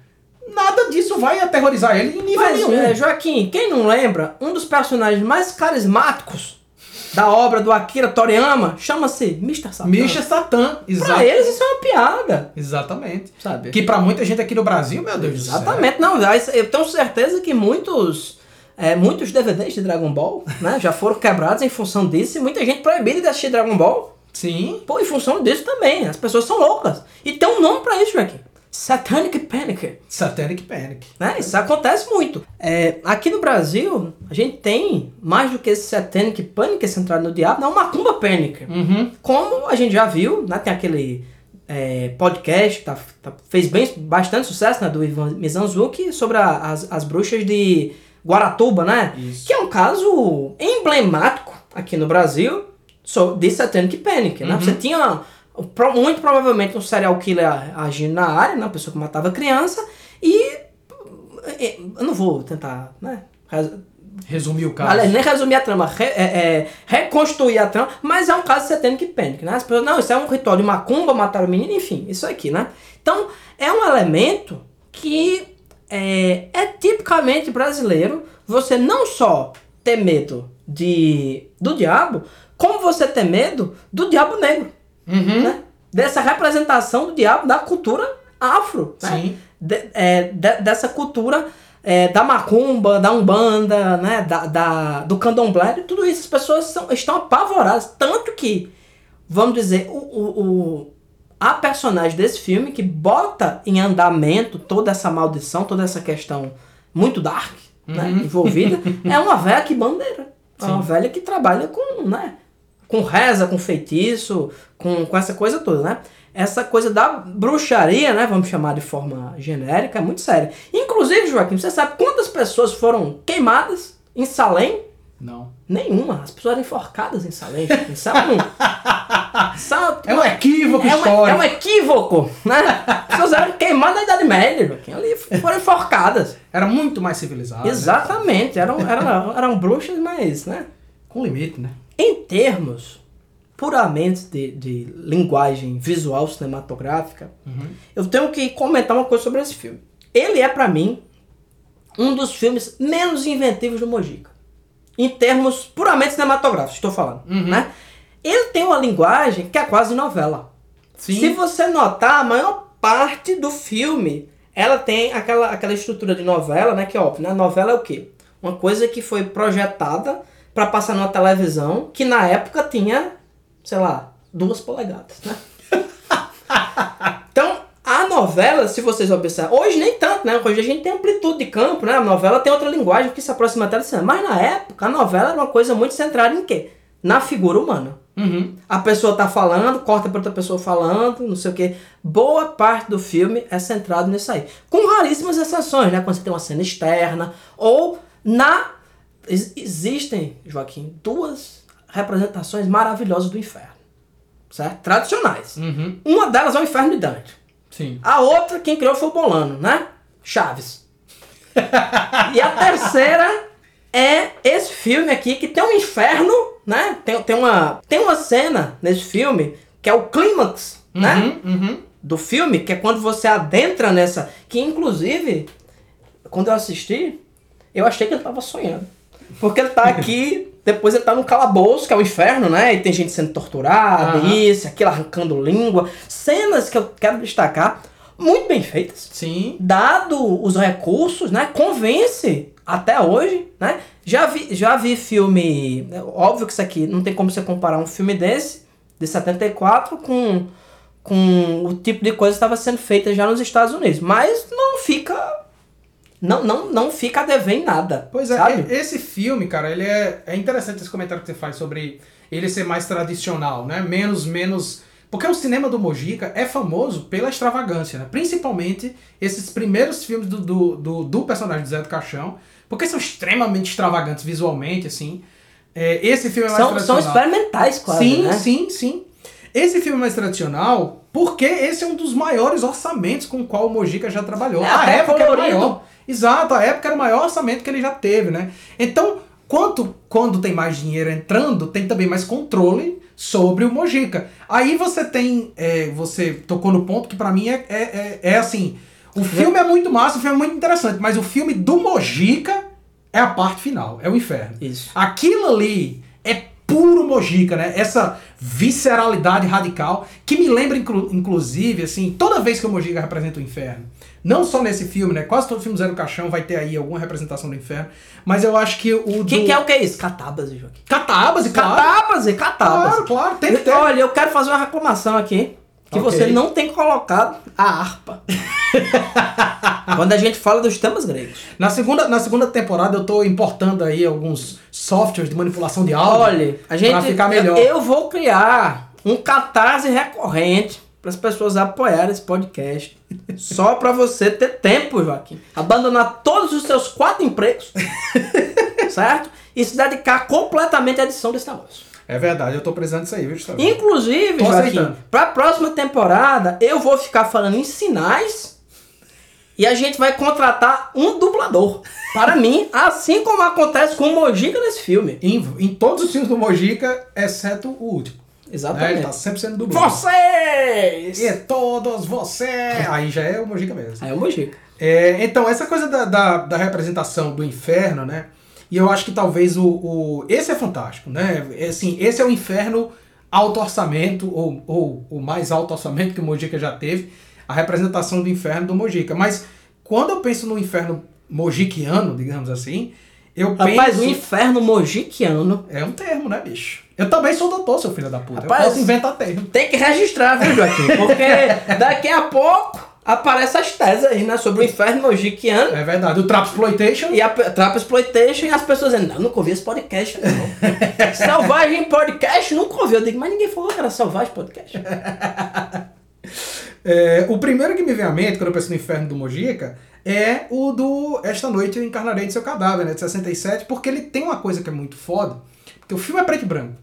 nada disso vai aterrorizar ele em nível Mas, nenhum. é, Joaquim, quem não lembra, um dos personagens mais carismáticos da obra do Akira Toriyama chama-se Mr. Satan. Satã, Pra exato. eles isso é uma piada, Exatamente. sabe? Que pra muita gente aqui no Brasil, meu Deus do céu. Exatamente, não, eu tenho certeza que muitos, é, muitos DVDs de Dragon Ball né, já foram quebrados em função disso e muita gente proibida de assistir Dragon Ball. Sim. Pô, em função disso também, as pessoas são loucas. E tem um nome pra isso, Joaquim. Satanic Panic. Satanic Panic. Né? Isso acontece muito. É, aqui no Brasil, a gente tem mais do que esse Satanic Panic centrado no diabo, não, uma Macumba Panic. Uhum. Como a gente já viu, né, tem aquele é, podcast que tá, tá- fez bem, bastante sucesso, né, do Ivan Mizanzuki, sobre a- as, as bruxas de Guaratuba, né? Isso. Que é um caso emblemático aqui no Brasil so- de Satanic Panic, né? Uhum. Você tinha muito provavelmente um serial killer agindo na área, né? Uma pessoa que matava criança e e- eu não vou tentar, né? res- Resumiu o caso. Nem resumir a trama, re- é, é, reconstruir a trama, mas é um caso de Satanic Panic, né? As pessoas, não, isso é um ritual de macumba, mataram o menino, enfim, isso aqui, né? Então, é um elemento que é, é tipicamente brasileiro, você não só ter medo de, do diabo, como você ter medo do diabo negro, Uhum. né? Dessa representação do diabo da cultura afro, né? De- é, de- dessa cultura é, da macumba, da umbanda, né, da, da- do candomblé, tudo isso as pessoas são, estão apavoradas, tanto que, vamos dizer, o, o, o- a personagem desse filme que bota em andamento toda essa maldição, toda essa questão muito dark, né, Uhum. envolvida, é uma velha que bandeira, é uma velha que trabalha com, né, com reza, com feitiço, com, com essa coisa toda, né? Essa coisa da bruxaria, né? Vamos chamar de forma genérica, é muito séria. Inclusive, Joaquim, você sabe quantas pessoas foram queimadas Em Salem, Não. nenhuma. As pessoas eram enforcadas em Salem. Em Salem. Sal- É um equívoco é histórico. é um equívoco, né? As pessoas eram queimadas na Idade Média, Joaquim. Ali foram enforcadas. Era muito mais civilizado. né? Exatamente. Eram, eram, eram bruxas, mas, né? Com limite, né? Em termos puramente de, de linguagem visual cinematográfica, eu tenho que comentar uma coisa sobre esse filme. Ele é, pra mim, um dos filmes menos inventivos do Mojica. Em termos puramente cinematográficos, estou falando. Né? Ele tem uma linguagem que é quase novela. Sim. Se você notar, a maior parte do filme, ela tem aquela, aquela estrutura de novela, né? Que é óbvio, né? Novela é o quê? Uma coisa que foi projetada para passar numa televisão que na época tinha, sei lá, duas polegadas, né? então, a novela, se vocês observarem, hoje nem tanto, né? Hoje a gente tem amplitude de campo, né? A novela tem outra linguagem que se aproxima até do cinema. Mas na época, a novela era uma coisa muito centrada em quê? Na figura humana. Uhum. A pessoa tá falando, corta pra outra pessoa falando, não sei o que. Boa parte do filme é centrado nisso aí. Com raríssimas exceções, né? Quando você tem uma cena externa. Ou na. Ex- Existem, Joaquim, duas representações maravilhosas do inferno. Certo? Tradicionais. Uhum. Uma delas é o inferno de Dante. Sim. A outra, quem criou foi o Bolano, né? Chaves. e a terceira é esse filme aqui que tem um inferno, né? Tem, tem, uma, tem uma cena nesse filme que é o clímax, né? Uhum. Uhum. Do filme, que é quando você adentra nessa. Que inclusive, quando eu assisti, eu achei que ele tava sonhando. Porque ele tá aqui, depois ele tá no calabouço, que é o inferno, né? E tem gente sendo torturada, Aham. isso, aquilo, arrancando língua. Cenas que eu quero destacar, muito bem feitas. Sim. Dado os recursos, né? Convence até hoje, né? Já vi, já vi filme. Óbvio que isso aqui não tem como você comparar um filme desse, de 74, com, com o tipo de coisa que estava sendo feita já nos Estados Unidos. Mas não fica. Não, não, não fica a dever em nada. Pois é, sabe? esse filme, cara, ele é, é interessante esse comentário que você faz sobre ele ser mais tradicional, né? Menos, menos. Porque o cinema do Mojica é famoso pela extravagância, né? Principalmente esses primeiros filmes do, do, do, do personagem do Zé do Caixão, porque são extremamente extravagantes visualmente, assim. É, esse filme é mais São, são tradicional. experimentais quase, sim, né? sim, sim. Esse filme é mais tradicional porque esse é um dos maiores orçamentos com o qual o Mojica já trabalhou. É, a época era colorido. maior. Exato, a época era o maior orçamento que ele já teve, né? Então, quanto, quando tem mais dinheiro entrando, tem também mais controle sobre o Mojica. Aí você tem. é, você tocou no ponto que pra mim é, é, é, é assim. O filme é muito massa, o filme é muito interessante, mas o filme do Mojica é a parte final, é o inferno. Isso. Aquilo ali puro Mojica, né? Essa visceralidade radical que me lembra, inclu- inclusive, assim, toda vez que o Mojica representa o inferno. Não só nesse filme, né? Quase todo filme Zero Caixão vai ter aí alguma representação do inferno. Mas eu acho que o do... Que, que é o que é isso? Catábase, Joaquim. Catábase, claro. Catábase, catábase. Claro, claro, tem que ter. Olha, eu quero fazer uma reclamação aqui. Que Ok. você não tem colocado a harpa. Quando a gente fala dos temas gregos. Na segunda, na segunda temporada eu tô importando aí alguns softwares de manipulação de áudio. Olha, a gente. Pra ficar melhor. Eu, eu vou criar um catarse recorrente para as pessoas apoiarem esse podcast. Só para você ter tempo, Joaquim. Abandonar todos os seus quatro empregos. certo? E se dedicar completamente à edição desse negócio. É verdade, eu tô precisando disso aí, viu, Gustavo? Inclusive, Tô Joaquim, aceitando. pra próxima temporada, eu vou ficar falando em sinais e a gente vai contratar um dublador. Para mim, assim como acontece com o Mojica nesse filme. Em, em todos os filmes do Mojica, exceto o último. Né? Exatamente. Ele tá sempre sendo dublado. Vocês! E todos você! Aí já é o Mojica mesmo. Aí é o Mojica. É, então, essa coisa da, da, da representação do inferno, né? E eu acho que talvez o, o. Esse é fantástico, né? É, Assim, esse é o inferno alto orçamento, ou, ou o mais alto orçamento que o Mojica já teve, a representação do inferno do Mojica. Mas quando eu penso no inferno mojiquiano, digamos assim, eu Rapaz, o penso. inferno mojiquiano É um termo, né, bicho? Eu também sou doutor, seu filho da puta. Rapaz, eu posso inventar termo. tem que registrar, viu, Joaquim? Porque daqui a pouco aparecem as teses aí, né? Sobre o inferno mojiquiano. É verdade. O Trap Exploitation. E a Trap Exploitation e as pessoas dizendo, não, nunca ouvi esse podcast, não. Selvagem Podcast, nunca ouvi. Eu digo, mas ninguém falou que era Selvagem Podcast. É, o primeiro que me vem à mente, quando eu penso no Inferno do Mojica, é o do Esta Noite Eu Encarnarei de Seu Cadáver, né, de 67, porque ele tem uma coisa que é muito foda, porque o filme é preto e branco,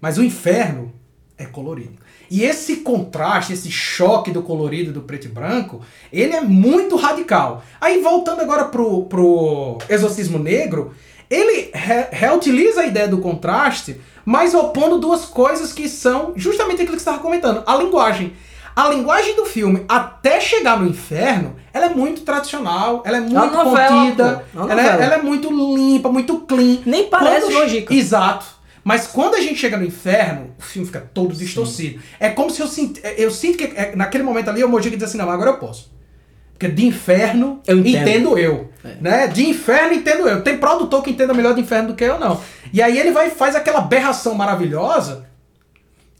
mas o Inferno é colorido. E esse contraste, esse choque do colorido do preto e branco, ele é muito radical. Aí voltando agora pro, pro Exorcismo Negro, ele re reutiliza a ideia do contraste, mas opondo duas coisas que são justamente aquilo que você estava comentando. A linguagem. A linguagem do filme, até chegar no inferno, ela é muito tradicional, ela é muito uma novela, contida. É ela, é, ela é muito limpa, muito clean. Nem parece Quando-. Exato. Mas quando a gente chega no inferno, o filme fica todo distorcido. É como se eu sinto. Eu sinto que é, naquele momento ali o Mojica diz assim: não, agora eu posso. Porque de inferno Eu entendo. entendo eu. Né? De inferno entendo eu. Tem produtor que entenda melhor de inferno do que eu, não. E aí ele vai faz aquela aberração maravilhosa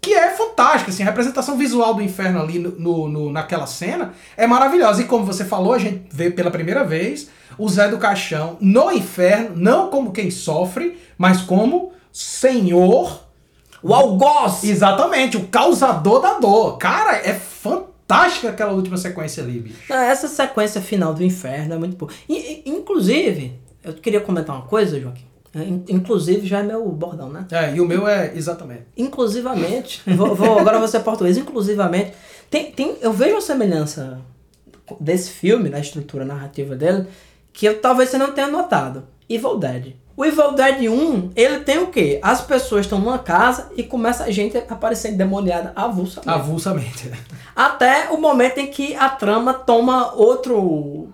que é fantástica, assim, a representação visual do inferno ali no, no- no- naquela cena é maravilhosa. E como você falou, a gente vê pela primeira vez o Zé do Caixão no inferno, não como quem sofre, mas como senhor. O algoz! Exatamente, o causador da dor. Cara, é fantástica aquela última sequência ali, bicho. Não, essa sequência final do inferno é muito boa. I- inclusive, eu queria comentar uma coisa, Joaquim. É, in- Inclusive já é meu bordão, né? É, e o meu é exatamente. Inclusivamente, vou, vou- agora você é português, inclusivamente, tem, tem, eu vejo uma semelhança desse filme, da estrutura narrativa dele, que eu, talvez você não tenha notado. Evil Dead. O Evil Dead 1, ele tem o quê? As pessoas estão numa casa e começa a gente a aparecer endemoniada avulsamente. Avulsamente. Até o momento em que a trama toma outro,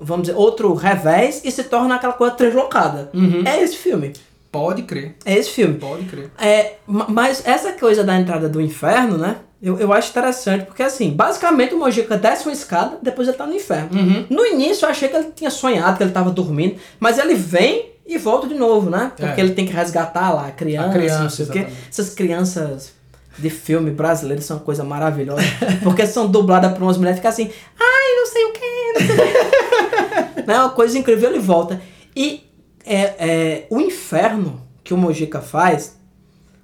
vamos dizer, outro revés e se torna aquela coisa translocada. Uhum. É esse filme. Pode crer, É esse filme. pode crer. É, ma- mas essa coisa da entrada do inferno, né? Eu, eu acho interessante, porque assim, basicamente o Mojica desce uma escada, depois ele tá no inferno. Uhum. No início eu achei que ele tinha sonhado, que ele tava dormindo, mas ele vem e volta de novo, né? Porque É. ele tem que resgatar lá a criança, A criança, não exatamente. Essas crianças de filme brasileiro são uma coisa maravilhosa, porque são dubladas por umas mulheres que ficam assim, ai, não sei o que, não sei o quê. Né? Uma coisa incrível, ele volta. E é, é, o inferno que o Mojica faz,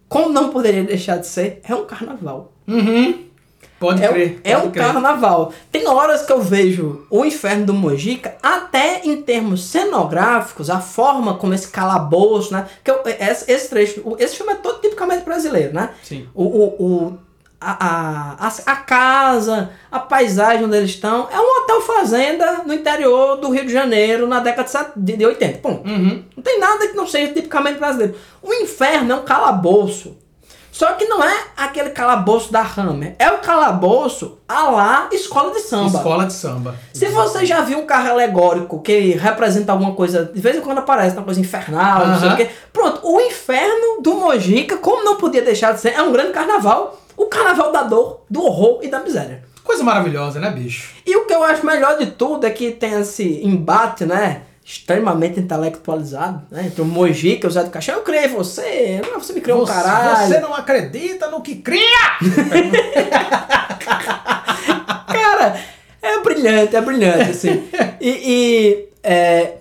como não poderia deixar de ser, é um carnaval. Uhum. Pode É, crer. é um crer. carnaval. Tem horas que eu vejo o inferno do Mojica, até em termos cenográficos, a forma como esse calabouço, né? Que eu- esse, esse trecho, esse filme é todo tipicamente brasileiro, né? Sim. O, o, o- a, a, a, casa, a paisagem onde eles estão, é um hotel fazenda no interior do Rio de Janeiro na década de de, de 80. Ponto. Uhum. Não tem nada que não seja tipicamente brasileiro. O inferno é um calabouço. Só que não é aquele calabouço da Hammer. É o calabouço a lá escola de samba. Escola de samba. Se você já viu um carro alegórico que representa alguma coisa, de vez em quando aparece uma coisa infernal, não sei o quê. Pronto, o inferno do Mojica, como não podia deixar de ser, é um grande carnaval. O carnaval da dor, do horror e da miséria. Coisa maravilhosa, né, bicho? E o que eu acho melhor de tudo é que tem esse embate, né? Extremamente intelectualizado, né? Entre o Mojica e o Zé do Caixão. Eu criei você, não, você me criou um você, caralho. você não acredita no que cria! Cara, é brilhante, é brilhante, assim. E, e, é,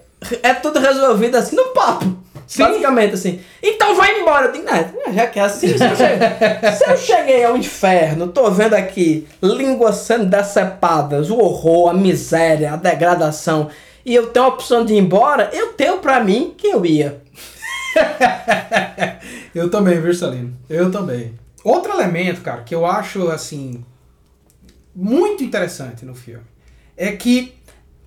é tudo resolvido assim no papo. Sim. Basicamente, assim. Então vai embora. Eu digo, "Não, já que é assim, se eu, cheguei, se eu cheguei ao inferno, tô vendo aqui línguas sendo decepadas, o horror, a miséria, a degradação, e eu tenho a opção de ir embora, eu tenho pra mim que eu ia. Eu também, viu, Salino? Eu também. Outro elemento, cara, que eu acho, assim, muito interessante no filme, é que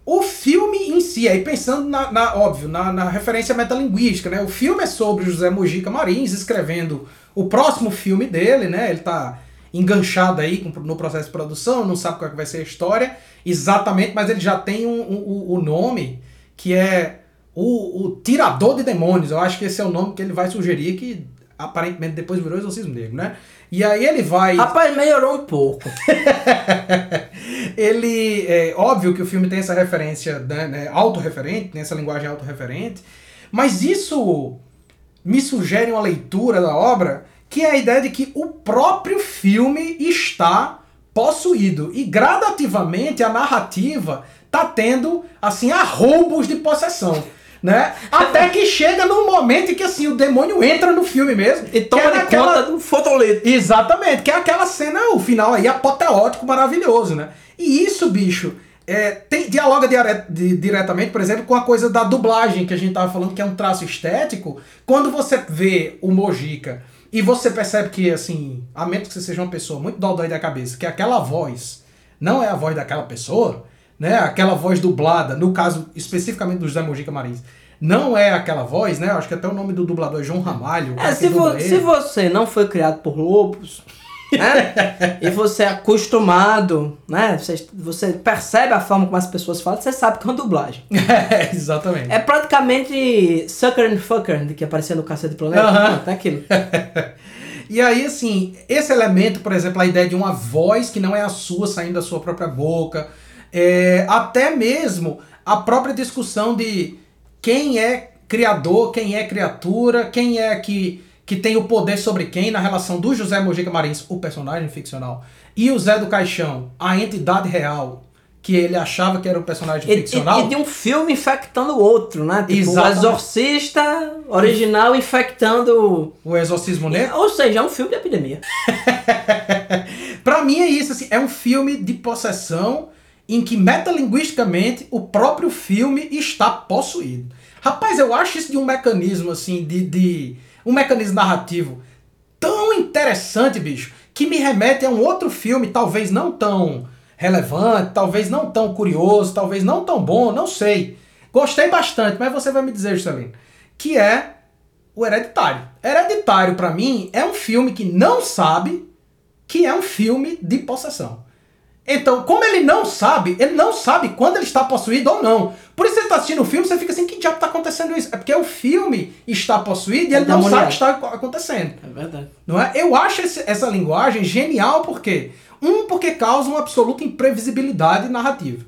o filme em si, aí pensando, na, na- óbvio, na, na referência metalinguística, né? O filme é sobre José Mojica Marins escrevendo o próximo filme dele, né? Ele tá enganchado aí no processo de produção, não sabe qual é que vai ser a história exatamente, mas ele já tem um, um- um- o nome que é o, o Tirador de Demônios. Eu acho que esse é o nome que ele vai sugerir que aparentemente depois virou Exorcismo Negro, né? E aí ele vai... Rapaz, melhorou um pouco. ele é óbvio que o filme tem essa referência né, né, autorreferente, tem essa linguagem autorreferente, mas isso me sugere uma leitura da obra que é a ideia de que o próprio filme está possuído e gradativamente a narrativa tá tendo assim arroubos de possessão. né? Até que chega num momento em que assim o demônio entra no filme mesmo. E toma é de naquela- conta do fotolito. Exatamente, que é aquela cena, o final aí apoteótico, maravilhoso, né? E isso, bicho, é, tem, dialoga dire- di- diretamente, por exemplo, com a coisa da dublagem que a gente tava falando, que é um traço estético. Quando você vê o Mojica e você percebe que, assim, a menos que você seja uma pessoa muito dodói da cabeça, que aquela voz não é a voz daquela pessoa, né? Aquela voz dublada, no caso especificamente do José Mojica Marins, não é aquela voz, né? Acho que até o nome do dublador é João Ramalho. É, se, vo- dubla se ele. você não foi criado por lobos, né? e você é acostumado, né? Você, você percebe a forma como as pessoas falam, você sabe que é uma dublagem. É, exatamente. É praticamente Sucker and Fucker, que aparecia no Cacete do Planeta. Aham. Pronto, é aquilo. E aí, assim, esse elemento, por exemplo, a ideia de uma voz que não é a sua saindo da sua própria boca, é, até mesmo a própria discussão de quem é criador, quem é criatura, quem é que, que tem o poder sobre quem na relação do José Mojica Marins, o personagem ficcional, e o Zé do Caixão, a entidade real, que ele achava que era um personagem ficcional. e- de um filme infectando o outro, né? Tipo, o Exatamente. Exorcista original infectando. O Exorcismo Negro. Ou seja, é um filme de epidemia. Pra mim é isso, assim, é um filme de possessão em que metalinguisticamente o próprio filme está possuído. Rapaz, eu acho isso de um mecanismo assim de, de um mecanismo narrativo tão interessante, bicho, que me remete a um outro filme, talvez não tão relevante, talvez não tão curioso, talvez não tão bom, não sei. Gostei bastante, mas você vai me dizer, Juscelino, que é o Hereditário. Hereditário, pra mim, é um filme que não sabe que é um filme de possessão. Então, como ele não sabe, ele não sabe quando ele está possuído ou não. Por isso ele está assistindo o filme, você fica assim, que diabo está acontecendo isso? É porque o filme está possuído e ele não sabe o que está acontecendo. É verdade. Não é? Eu acho esse- essa linguagem genial porque um porque causa uma absoluta imprevisibilidade narrativa.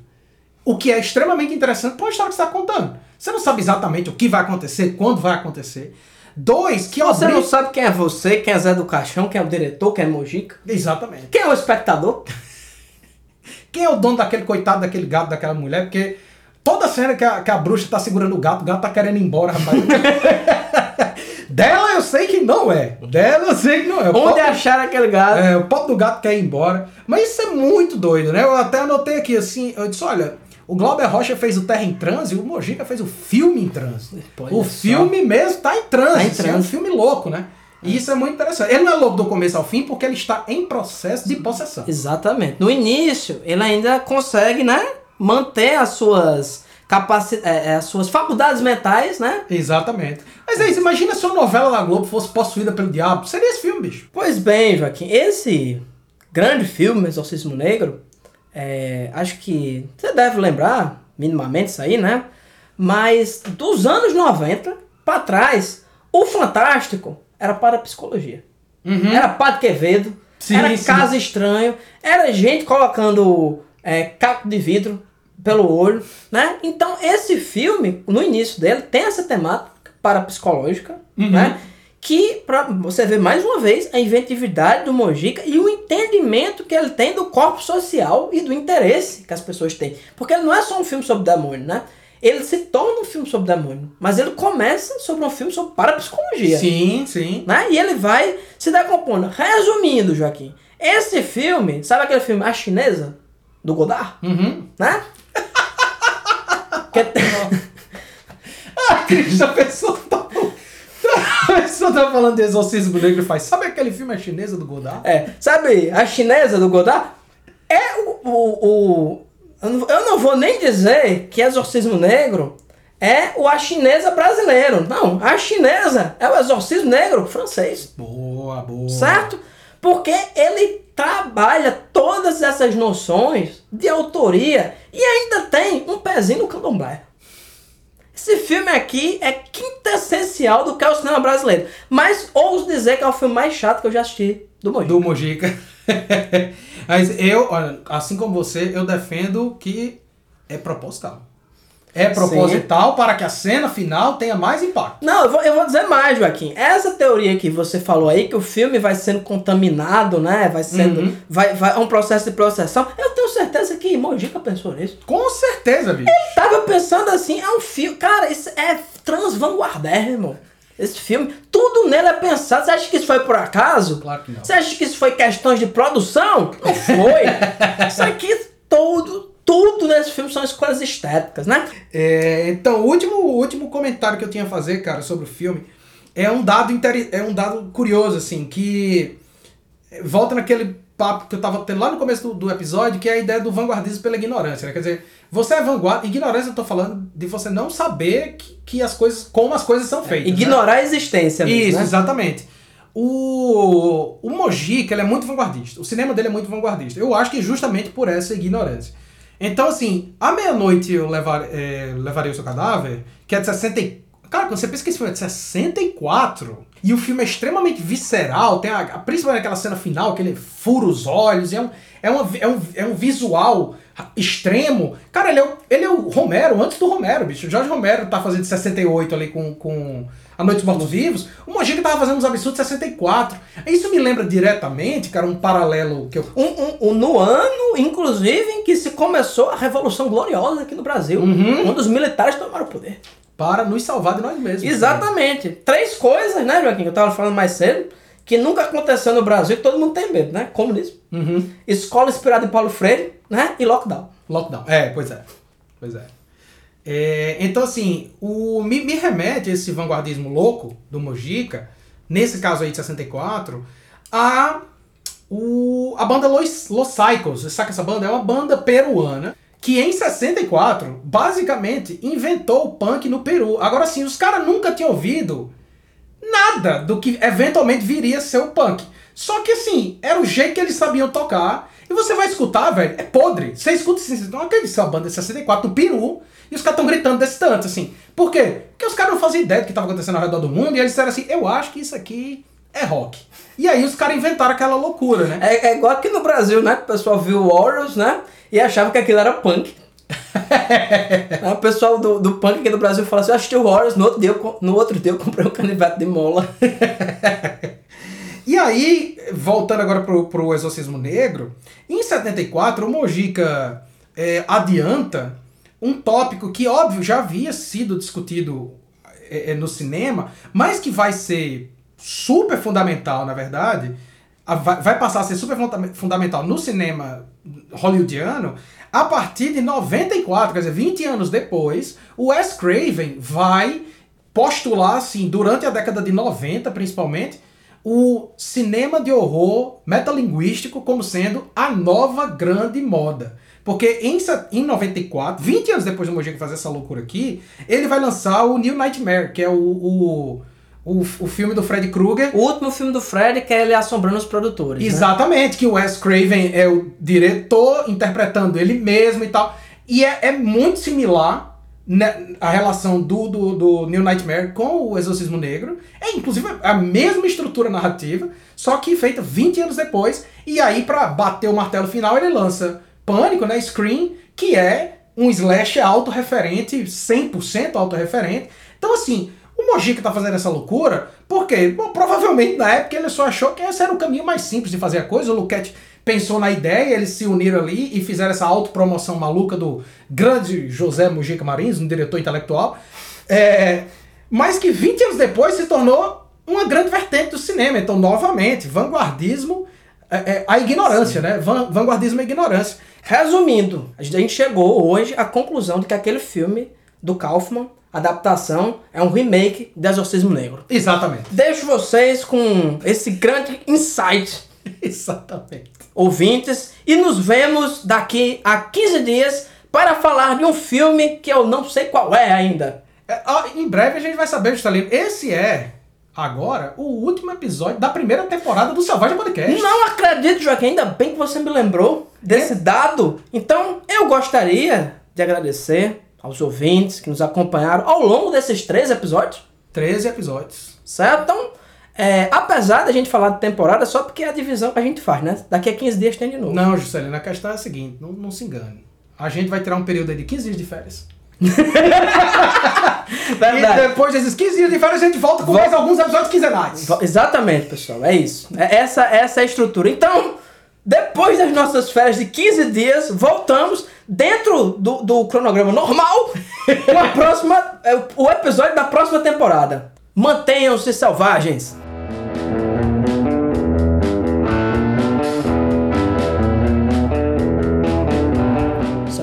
O que é extremamente interessante para uma história que você está contando. Você não sabe exatamente o que vai acontecer, quando vai acontecer. Dois, que Você não obriga- sabe quem é você, quem é Zé do Caixão, quem é o diretor, quem é Mojica. Exatamente. Quem é o espectador? Quem é o dono daquele coitado daquele gato, daquela mulher? Porque toda cena que a, que a bruxa tá segurando o gato, o gato tá querendo ir embora, rapaz. Dela eu sei que não é. Dela eu sei que não é. O Onde acharam aquele gado? é, o pobre do gato quer ir embora. Mas isso é muito doido, né? Eu até anotei aqui assim, eu disse, olha, o Glauber Rocha fez o Terra em Transe e o Mojica fez o filme em transe. O só. filme mesmo tá em transe. Tá em assim, É um transe. filme louco, né? E isso é muito interessante. Ele não é louco do começo ao fim porque ele está em processo de possessão. Exatamente. No início, ele ainda consegue, né? Manter as suas capaci é, é, as suas faculdades mentais, né? Exatamente. Mas é isso, imagina se uma novela da Globo fosse possuída pelo diabo. Seria esse filme, bicho. Pois bem, Joaquim, esse grande filme, Exorcismo Negro, é, acho que você deve lembrar, minimamente isso aí, né? Mas dos anos 90 para trás, o Fantástico era para psicologia. Era Padre Quevedo, Uhum. Sim, era sim. Casa Estranho, era gente colocando é, caco de vidro pelo olho, né? Então esse filme, no início dele, tem essa temática parapsicológica, Uhum. né? Que pra você ver mais uma vez a inventividade do Mojica e o entendimento que ele tem do corpo social e do interesse que as pessoas têm. Porque ele não é só um filme sobre demônio, né? Ele se torna um filme sobre demônio, mas ele começa sobre um filme sobre parapsicologia Sim, sim. né? E ele vai se decompondo. Resumindo, Joaquim, esse filme, sabe aquele filme A Chinesa? Do Godard? Uhum. Né? Que tem- Ah, Cristo, a pessoa tá. Pessoa tá falando de exorcismo negro e faz. Sabe aquele filme A Chinesa do Godard? é, sabe a chinesa do Godard? É o. o, o- eu, não, eu não vou nem dizer que Exorcismo Negro é o A Chinesa brasileiro. Não, a chinesa é o Exorcismo Negro francês. Boa, boa. Certo? Porque ele trabalha todas essas noções de autoria e ainda tem um pezinho no candomblé. Esse filme aqui é quintessencial do que é o cinema brasileiro. Mas ouso dizer que é o filme mais chato que eu já assisti do Mojica. Do Mojica. Mas eu, assim como você, eu defendo que é proposital. É proposital para que a cena final tenha mais impacto. Não, eu vou, eu vou dizer mais, Joaquim. Essa teoria que você falou aí, que o filme vai sendo contaminado, né? Vai sendo. Uhum. Vai, vai, é um processo de processão. Eu tenho certeza que Mojica pensou nisso. Com certeza, bicho. Tava pensando assim, é um filme. Cara, isso é transvanguardérrimo. Esse filme, tudo nele é pensado. Você acha que isso foi por acaso? Claro que não. Você acha que isso foi questões de produção? Não foi. isso aqui, todo, tudo nesse filme são escolhas estéticas, né? É, então, o último, o último comentário que eu tinha a fazer, cara, sobre o filme é um dado interi- é um dado curioso, assim, que volta naquele papo que eu tava tendo lá no começo do, do episódio, que é a ideia do vanguardismo pela ignorância, né? Quer dizer, você é vanguarda, ignorância eu tô falando de você não saber que, que as coisas, como as coisas são feitas. né? Ignorar a existência mesmo, Isso, né? exatamente. O, o Mojica, ele é muito vanguardista. O cinema dele é muito vanguardista. Eu acho que justamente por essa ignorância. Então, assim, à meia-noite eu levar, é, levarei o seu cadáver, que é de 60. Cara, quando você pensa que esse filme é de 64, e o filme é extremamente visceral, tem a, principalmente aquela cena final, que ele fura os olhos, é um, é, uma, é, um, é um visual extremo. Cara, ele é, o, ele é o Romero, antes do Romero, bicho. O Jorge Romero tá fazendo 68 ali com, com A Noite dos Mortos Vivos. O Mojica tava fazendo uns absurdos de 64. Isso me lembra diretamente, cara, um paralelo que eu. Um, um, um- no ano, inclusive, em que se começou a Revolução Gloriosa aqui no Brasil. Uhum. Quando os militares tomaram o poder. Para nos salvar de nós mesmos. Exatamente. Três coisas, né, Joaquim, que eu tava falando mais cedo, que nunca aconteceu no Brasil, que todo mundo tem medo, né? Comunismo. Uhum. Escola inspirada em Paulo Freire, né? E lockdown. Lockdown. É, pois é. Pois é. É, então, assim, o, me, me remete esse vanguardismo louco do Mojica, nesse caso aí de 64, a, o, a banda Los, Los Cycles. Que essa banda é uma banda peruana que em 64, basicamente, inventou o punk no Peru. Agora, sim, os caras nunca tinham ouvido nada do que eventualmente viria a ser o punk. Só que assim, era o jeito que eles sabiam tocar. E você vai escutar, velho, é podre. Você escuta assim, você não acredita é uma banda de 64 do Peru. E os caras estão gritando desse tanto, assim. Por quê? Porque os caras não faziam ideia do que estava acontecendo ao redor do mundo. E eles disseram assim, eu acho que isso aqui é rock. E aí os caras inventaram aquela loucura, né? É, é igual aqui no Brasil, né? O pessoal viu Warriors, né? E achava que aquilo era punk. O pessoal do, do punk aqui do Brasil fala assim, eu assisti o Warriors, no outro dia eu, no outro dia eu comprei um canivete de mola. E aí, voltando agora pro, pro Exorcismo Negro, em 74 o Mojica é, adianta um tópico que, óbvio, já havia sido discutido é, é, no cinema, mas que vai ser super fundamental, na verdade, vai, passar a ser super funda- fundamental no cinema hollywoodiano a partir de 94, quer dizer, 20 anos depois, o Wes Craven vai postular, assim, durante a década de 90, principalmente, o cinema de horror metalinguístico como sendo a nova grande moda. Porque em, em 94, 20 anos depois do Mojica fazer essa loucura aqui, ele vai lançar o New Nightmare, que é o, o, o, o filme do Freddy Krueger. O último filme do Fred que é ele assombrando os produtores. né? Exatamente, que o Wes Craven é o diretor interpretando ele mesmo e tal. E é, é muito similar né, a relação do, do, do New Nightmare com o Exorcismo Negro. É inclusive a mesma estrutura narrativa, só que feita 20 anos depois. E aí, pra bater o martelo final, ele lança Pânico, né? Scream, que é um slash autorreferente, 100% autorreferente. Então, assim, o Mojica tá fazendo essa loucura porque, provavelmente na época ele só achou que esse era o caminho mais simples de fazer a coisa. O Luquete pensou na ideia, eles se uniram ali e fizeram essa autopromoção maluca do grande José Mojica Marins, um diretor intelectual. É, mas que 20 anos depois se tornou uma grande vertente do cinema. Então, novamente, vanguardismo, é, é, a ignorância, né? Van- vanguardismo e ignorância. Resumindo, a gente chegou hoje à conclusão de que aquele filme do Kaufman, adaptação, é um remake de Exorcismo Negro. Exatamente. Deixo vocês com esse grande insight, Exatamente. ouvintes, e nos vemos daqui a 15 dias para falar de um filme que eu não sei qual é ainda. É, ó, em breve a gente vai saber, Juscelino. Esse é, agora, o último episódio da primeira temporada do Selvagem Podcast. Não acredito, Joaquim, ainda bem que você me lembrou desse dado. Então, eu gostaria de agradecer aos ouvintes que nos acompanharam ao longo desses três episódios. 13 episódios. Certo? Então, é, apesar da gente falar de temporada, só porque é a divisão que a gente faz, né? Daqui a 15 dias tem de novo. Não, Juscelino, a questão é a seguinte, não, não se engane. A gente vai tirar um período aí de 15 dias de férias. E depois desses 15 dias de férias a gente volta com mais alguns episódios quinzenais. Exatamente, pessoal. É isso. É essa, essa é a estrutura. Então, depois das nossas férias de 15 dias, voltamos dentro do, do cronograma normal com a próxima, é, o episódio da próxima temporada. Mantenham-se selvagens!